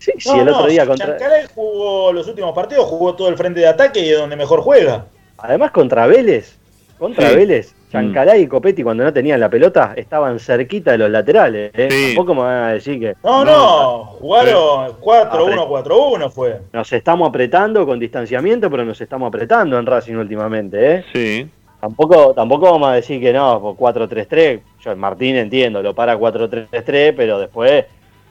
Sí, No, el otro día contra- Chancalay jugó los últimos partidos, jugó todo el frente de ataque y es donde mejor juega. Además contra Vélez, contra Sí. Vélez, Chancalay y Copetti cuando no tenían la pelota estaban cerquita de los laterales. ¿eh? Tampoco me van a decir que No, no, jugaron 4-1-4-1 fue. nos estamos apretando con distanciamiento, pero nos estamos apretando en Racing últimamente. ¿eh? Sí. Tampoco, tampoco vamos a decir que no, por 4-3-3. Yo, Martín entiendo, lo para 4-3-3, pero después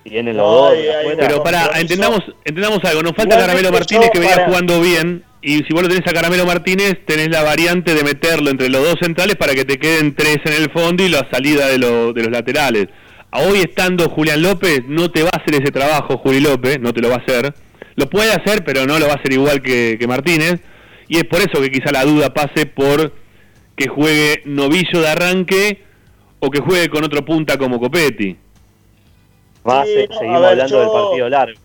tienen los dos. Pero para, entendamos, entendamos algo, nos falta Caramelo Martínez que venía para- jugando bien. Y si vos lo tenés a Caramelo Martínez, tenés la variante de meterlo entre los dos centrales para que te queden tres en el fondo y la salida de, lo- de los laterales. A hoy estando Julián López, no te va a hacer ese trabajo Juli López, no te lo va a hacer. Lo puede hacer, pero no lo va a hacer igual que, que Martínez. Y es por eso que quizá la duda pase por que juegue novillo de arranque o que juegue con otro punta como Copetti. Va, Sí, seguimos ver, hablando del partido largo.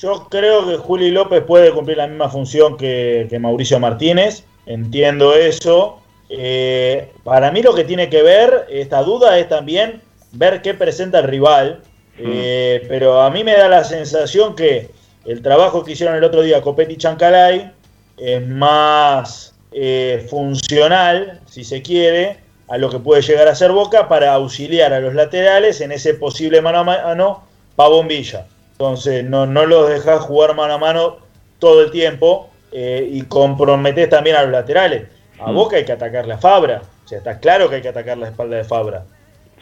Yo creo que Juli López puede cumplir la misma función que, que Mauricio Martínez. Entiendo eso. Eh, para mí lo que tiene que ver, esta duda, es también ver qué presenta el rival. Eh, pero a mí me da la sensación que el trabajo que hicieron el otro día Copetti y Chancalay es más eh, funcional, si se quiere, a lo que puede llegar a ser Boca para auxiliar a los laterales en ese posible mano a mano Pavón Villa. Entonces no, no los dejas jugar mano a mano todo el tiempo eh, y comprometes también a los laterales. A Mm. Boca hay que atacarle a Fabra. O sea, está claro que hay que atacar la espalda de Fabra.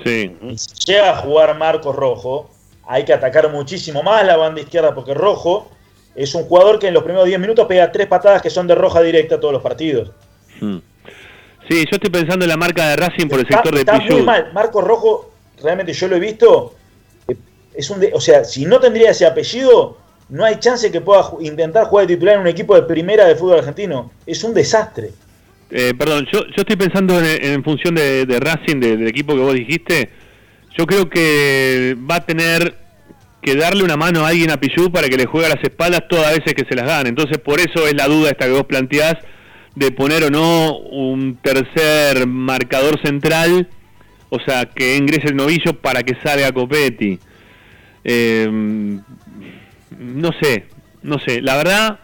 Sí. Y si llega a jugar Marcos Rojo, hay que atacar muchísimo más la banda izquierda porque Rojo es un jugador que en los primeros 10 minutos pega tres patadas que son de roja directa todos los partidos. Mm. Sí, yo estoy pensando en la marca de Racing por el Está, sector de está muy mal. Marcos Rojo, realmente yo lo he visto. Es un de- o sea, si no tendría ese apellido, no hay chance que pueda intentar jugar de titular en un equipo de primera de fútbol argentino. Es un desastre. Eh, perdón, yo, yo estoy pensando en, función de, Racing, de- del equipo que vos dijiste. Yo creo que va a tener que darle una mano a alguien a Pichú para que le juegue las espaldas todas veces que se las dan. Entonces, por eso es la duda esta que vos planteás de poner o no un tercer marcador central, o sea, que ingrese el novillo para que salga Copetti. Eh, no sé, no sé. La verdad,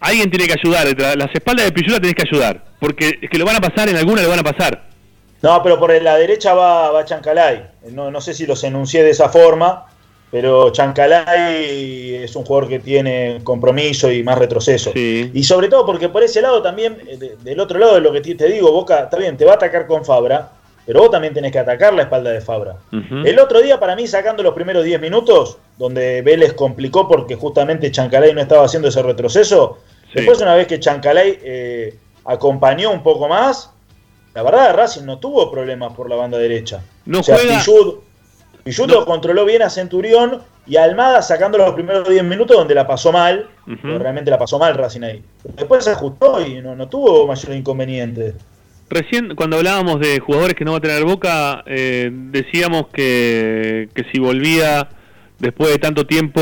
alguien tiene que ayudar. Las espaldas de Pichú la tenés que ayudar. Porque es que lo van a pasar, en alguna le van a pasar. No, pero por la derecha va, va Chancalay. No, no sé si los enuncié de esa forma, pero Chancalay es un jugador que tiene compromiso y más retroceso. Y sobre todo porque por ese lado también, eh, de- del otro lado de lo que te te digo, Boca, está bien, te va a atacar con Fabra, pero vos también tenés que atacar la espalda de Fabra. El otro día, para mí, sacando los primeros 10 minutos, donde Vélez complicó porque justamente Chancalay no estaba haciendo ese retroceso, después una vez que Chancalay eh, acompañó un poco más, la verdad Racing no tuvo problemas por la banda derecha. No o sea, juega- lo controló bien a Centurión y a Almada sacando los primeros 10 minutos donde la pasó mal, realmente la pasó mal Racing ahí. Después se ajustó y no, no tuvo mayor inconveniente. Recién, cuando hablábamos de jugadores que no va a tener Boca, eh, decíamos que, que si volvía después de tanto tiempo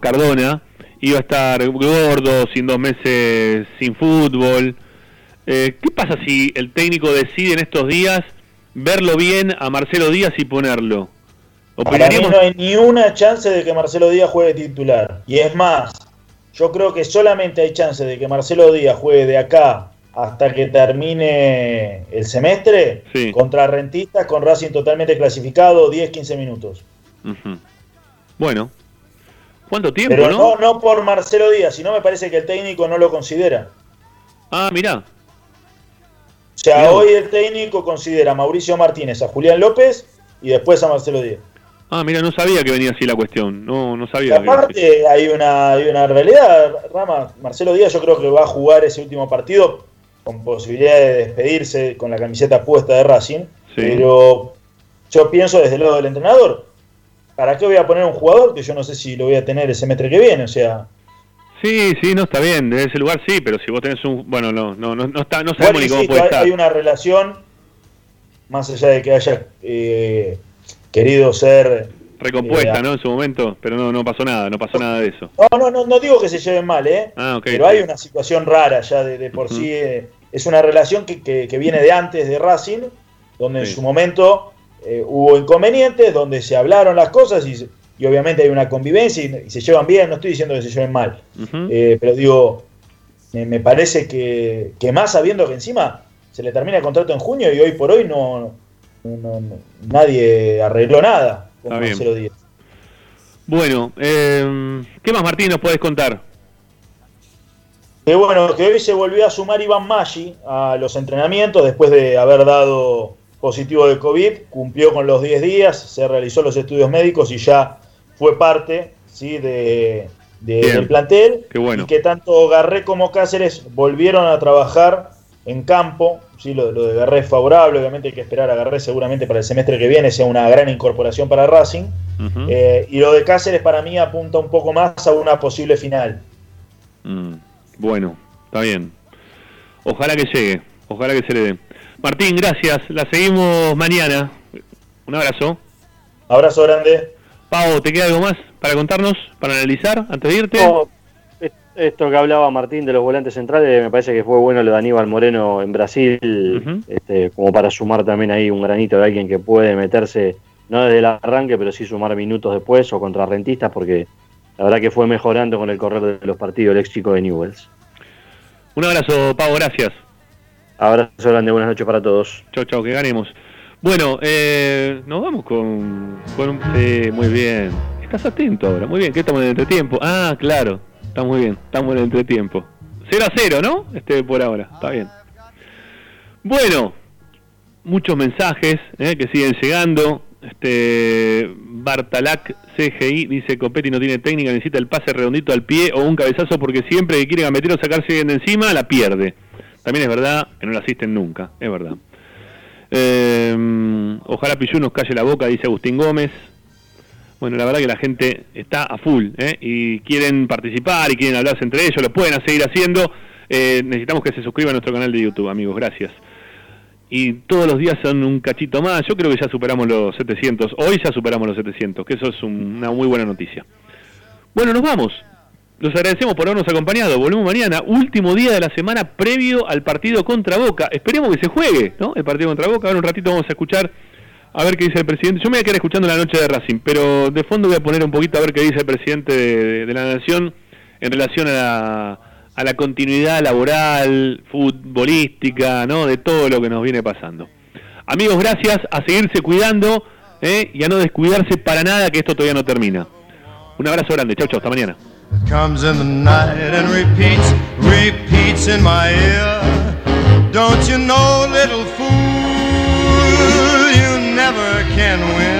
Cardona, iba a estar gordo, sin dos meses sin fútbol. Eh, ¿Qué pasa si el técnico decide en estos días verlo bien a Marcelo Díaz y ponerlo? Para mí ¿Opinaríamos? no hay ni una chance de que Marcelo Díaz juegue titular. Y es más, yo creo que solamente hay chance de que Marcelo Díaz juegue de acá hasta que termine el semestre contra Rentistas con Racing totalmente clasificado 10-15 minutos. Bueno, ¿cuánto tiempo, Pero no? no, no por Marcelo Díaz, sino me parece que el técnico no lo considera. Ah, mirá. O sea, hoy el técnico considera a Mauricio Martínez, a Julián López y después a Marcelo Díaz. Ah, mira, no sabía que venía así la cuestión. No, no sabía. que- Aparte, hay una, hay una realidad, Rama. Marcelo Díaz yo creo que va a jugar ese último partido con posibilidad de despedirse con la camiseta puesta de Racing. Pero yo pienso desde el lado del entrenador, ¿para qué voy a poner un jugador que yo no sé si lo voy a tener el semestre que viene? O sea, Sí, sí, no está bien. De ese lugar sí, pero si vos tenés un. Bueno, no, no, no, no está, no sabemos ni cómo puede hay, estar. hay una relación, más allá de que haya eh, querido ser... Recompuesta, eh, ¿no? En su momento, pero no, no pasó nada, no pasó nada de eso. No, no, no, no digo que se lleven mal, ¿eh? Ah, ok. Pero hay una situación rara ya de, de por sí. eh, es una relación que, que- que viene de antes de Racing, donde en su momento eh, hubo inconvenientes, donde se hablaron las cosas y, y obviamente hay una convivencia y, y se llevan bien. No estoy diciendo que se lleven mal, eh, pero digo, me, me parece que, que más sabiendo que encima se le termina el contrato en junio y hoy por hoy no, no- no- no- nadie arregló nada con Está bien. Marcelo Díaz. Bueno, eh, ¿qué más, Martín, nos podés contar? Que bueno, que hoy se volvió a sumar Iván Maggi a los entrenamientos después de haber dado positivo de COVID, cumplió con los 10 días, se realizó los estudios médicos y ya fue parte ¿sí? de, del plantel. Qué bueno. Y que tanto Garré como Cáceres volvieron a trabajar en campo. ¿sí? Lo, lo de Garré es favorable, obviamente hay que esperar a Garré seguramente para el semestre que viene, sea una gran incorporación para Racing. Eh, y lo de Cáceres para mí apunta un poco más a una posible final. Mm, bueno, está bien. Ojalá que llegue, ojalá que se le dé. Martín, gracias. La seguimos mañana. Un abrazo. Abrazo grande. Pau, ¿te queda algo más para contarnos, para analizar antes de irte? No, es- esto que hablaba Martín de los volantes centrales, me parece que fue bueno lo de Aníbal Moreno en Brasil, este, como para sumar también ahí un granito de alguien que puede meterse, no desde el arranque, pero sí sumar minutos después o contra rentistas, porque la verdad que fue mejorando con el correr de los partidos el ex chico de Newells. Un abrazo, Pau, gracias. Abrazo grande, buenas noches para todos. Chau, chau, que ganemos. Bueno, eh, nos vamos con, con sí, muy bien. Estás atento ahora, muy bien, que estamos en el entretiempo. Ah, claro, está muy bien, estamos en el entretiempo. 0 a 0, ¿no? Este por ahora, está bien. Bueno, muchos mensajes eh, que siguen llegando. Este Bartalac CGI dice Copetti no tiene técnica, necesita el pase redondito al pie o un cabezazo porque siempre que quiere gameter o sacarse bien de encima la pierde. También es verdad que no la asisten nunca, es verdad. Eh, ojalá Pillú nos calle la boca, dice Agustín Gómez. Bueno, la verdad que la gente está a full ¿eh? y quieren participar y quieren hablarse entre ellos, lo pueden seguir haciendo. Eh, necesitamos que se suscriban a nuestro canal de YouTube, amigos, gracias. Y todos los días son un cachito más, yo creo que ya superamos los 700, hoy ya superamos los 700, que eso es una muy buena noticia. Bueno, nos vamos. Los agradecemos por habernos acompañado. Volvemos mañana, último día de la semana previo al partido contra Boca. Esperemos que se juegue, ¿no? El partido contra Boca. Ahora un ratito vamos a escuchar a ver qué dice el presidente. Yo me voy a quedar escuchando la noche de Racing, pero de fondo voy a poner un poquito a ver qué dice el presidente de, de la Nación en relación a la, a la continuidad laboral, futbolística, ¿no? De todo lo que nos viene pasando. Amigos, gracias a seguirse cuidando ¿eh? y a no descuidarse para nada que esto todavía no termina. Un abrazo grande, chau, chau, hasta mañana. Comes in the night and repeats, repeats in my ear. Don't you know, little fool, you never can win.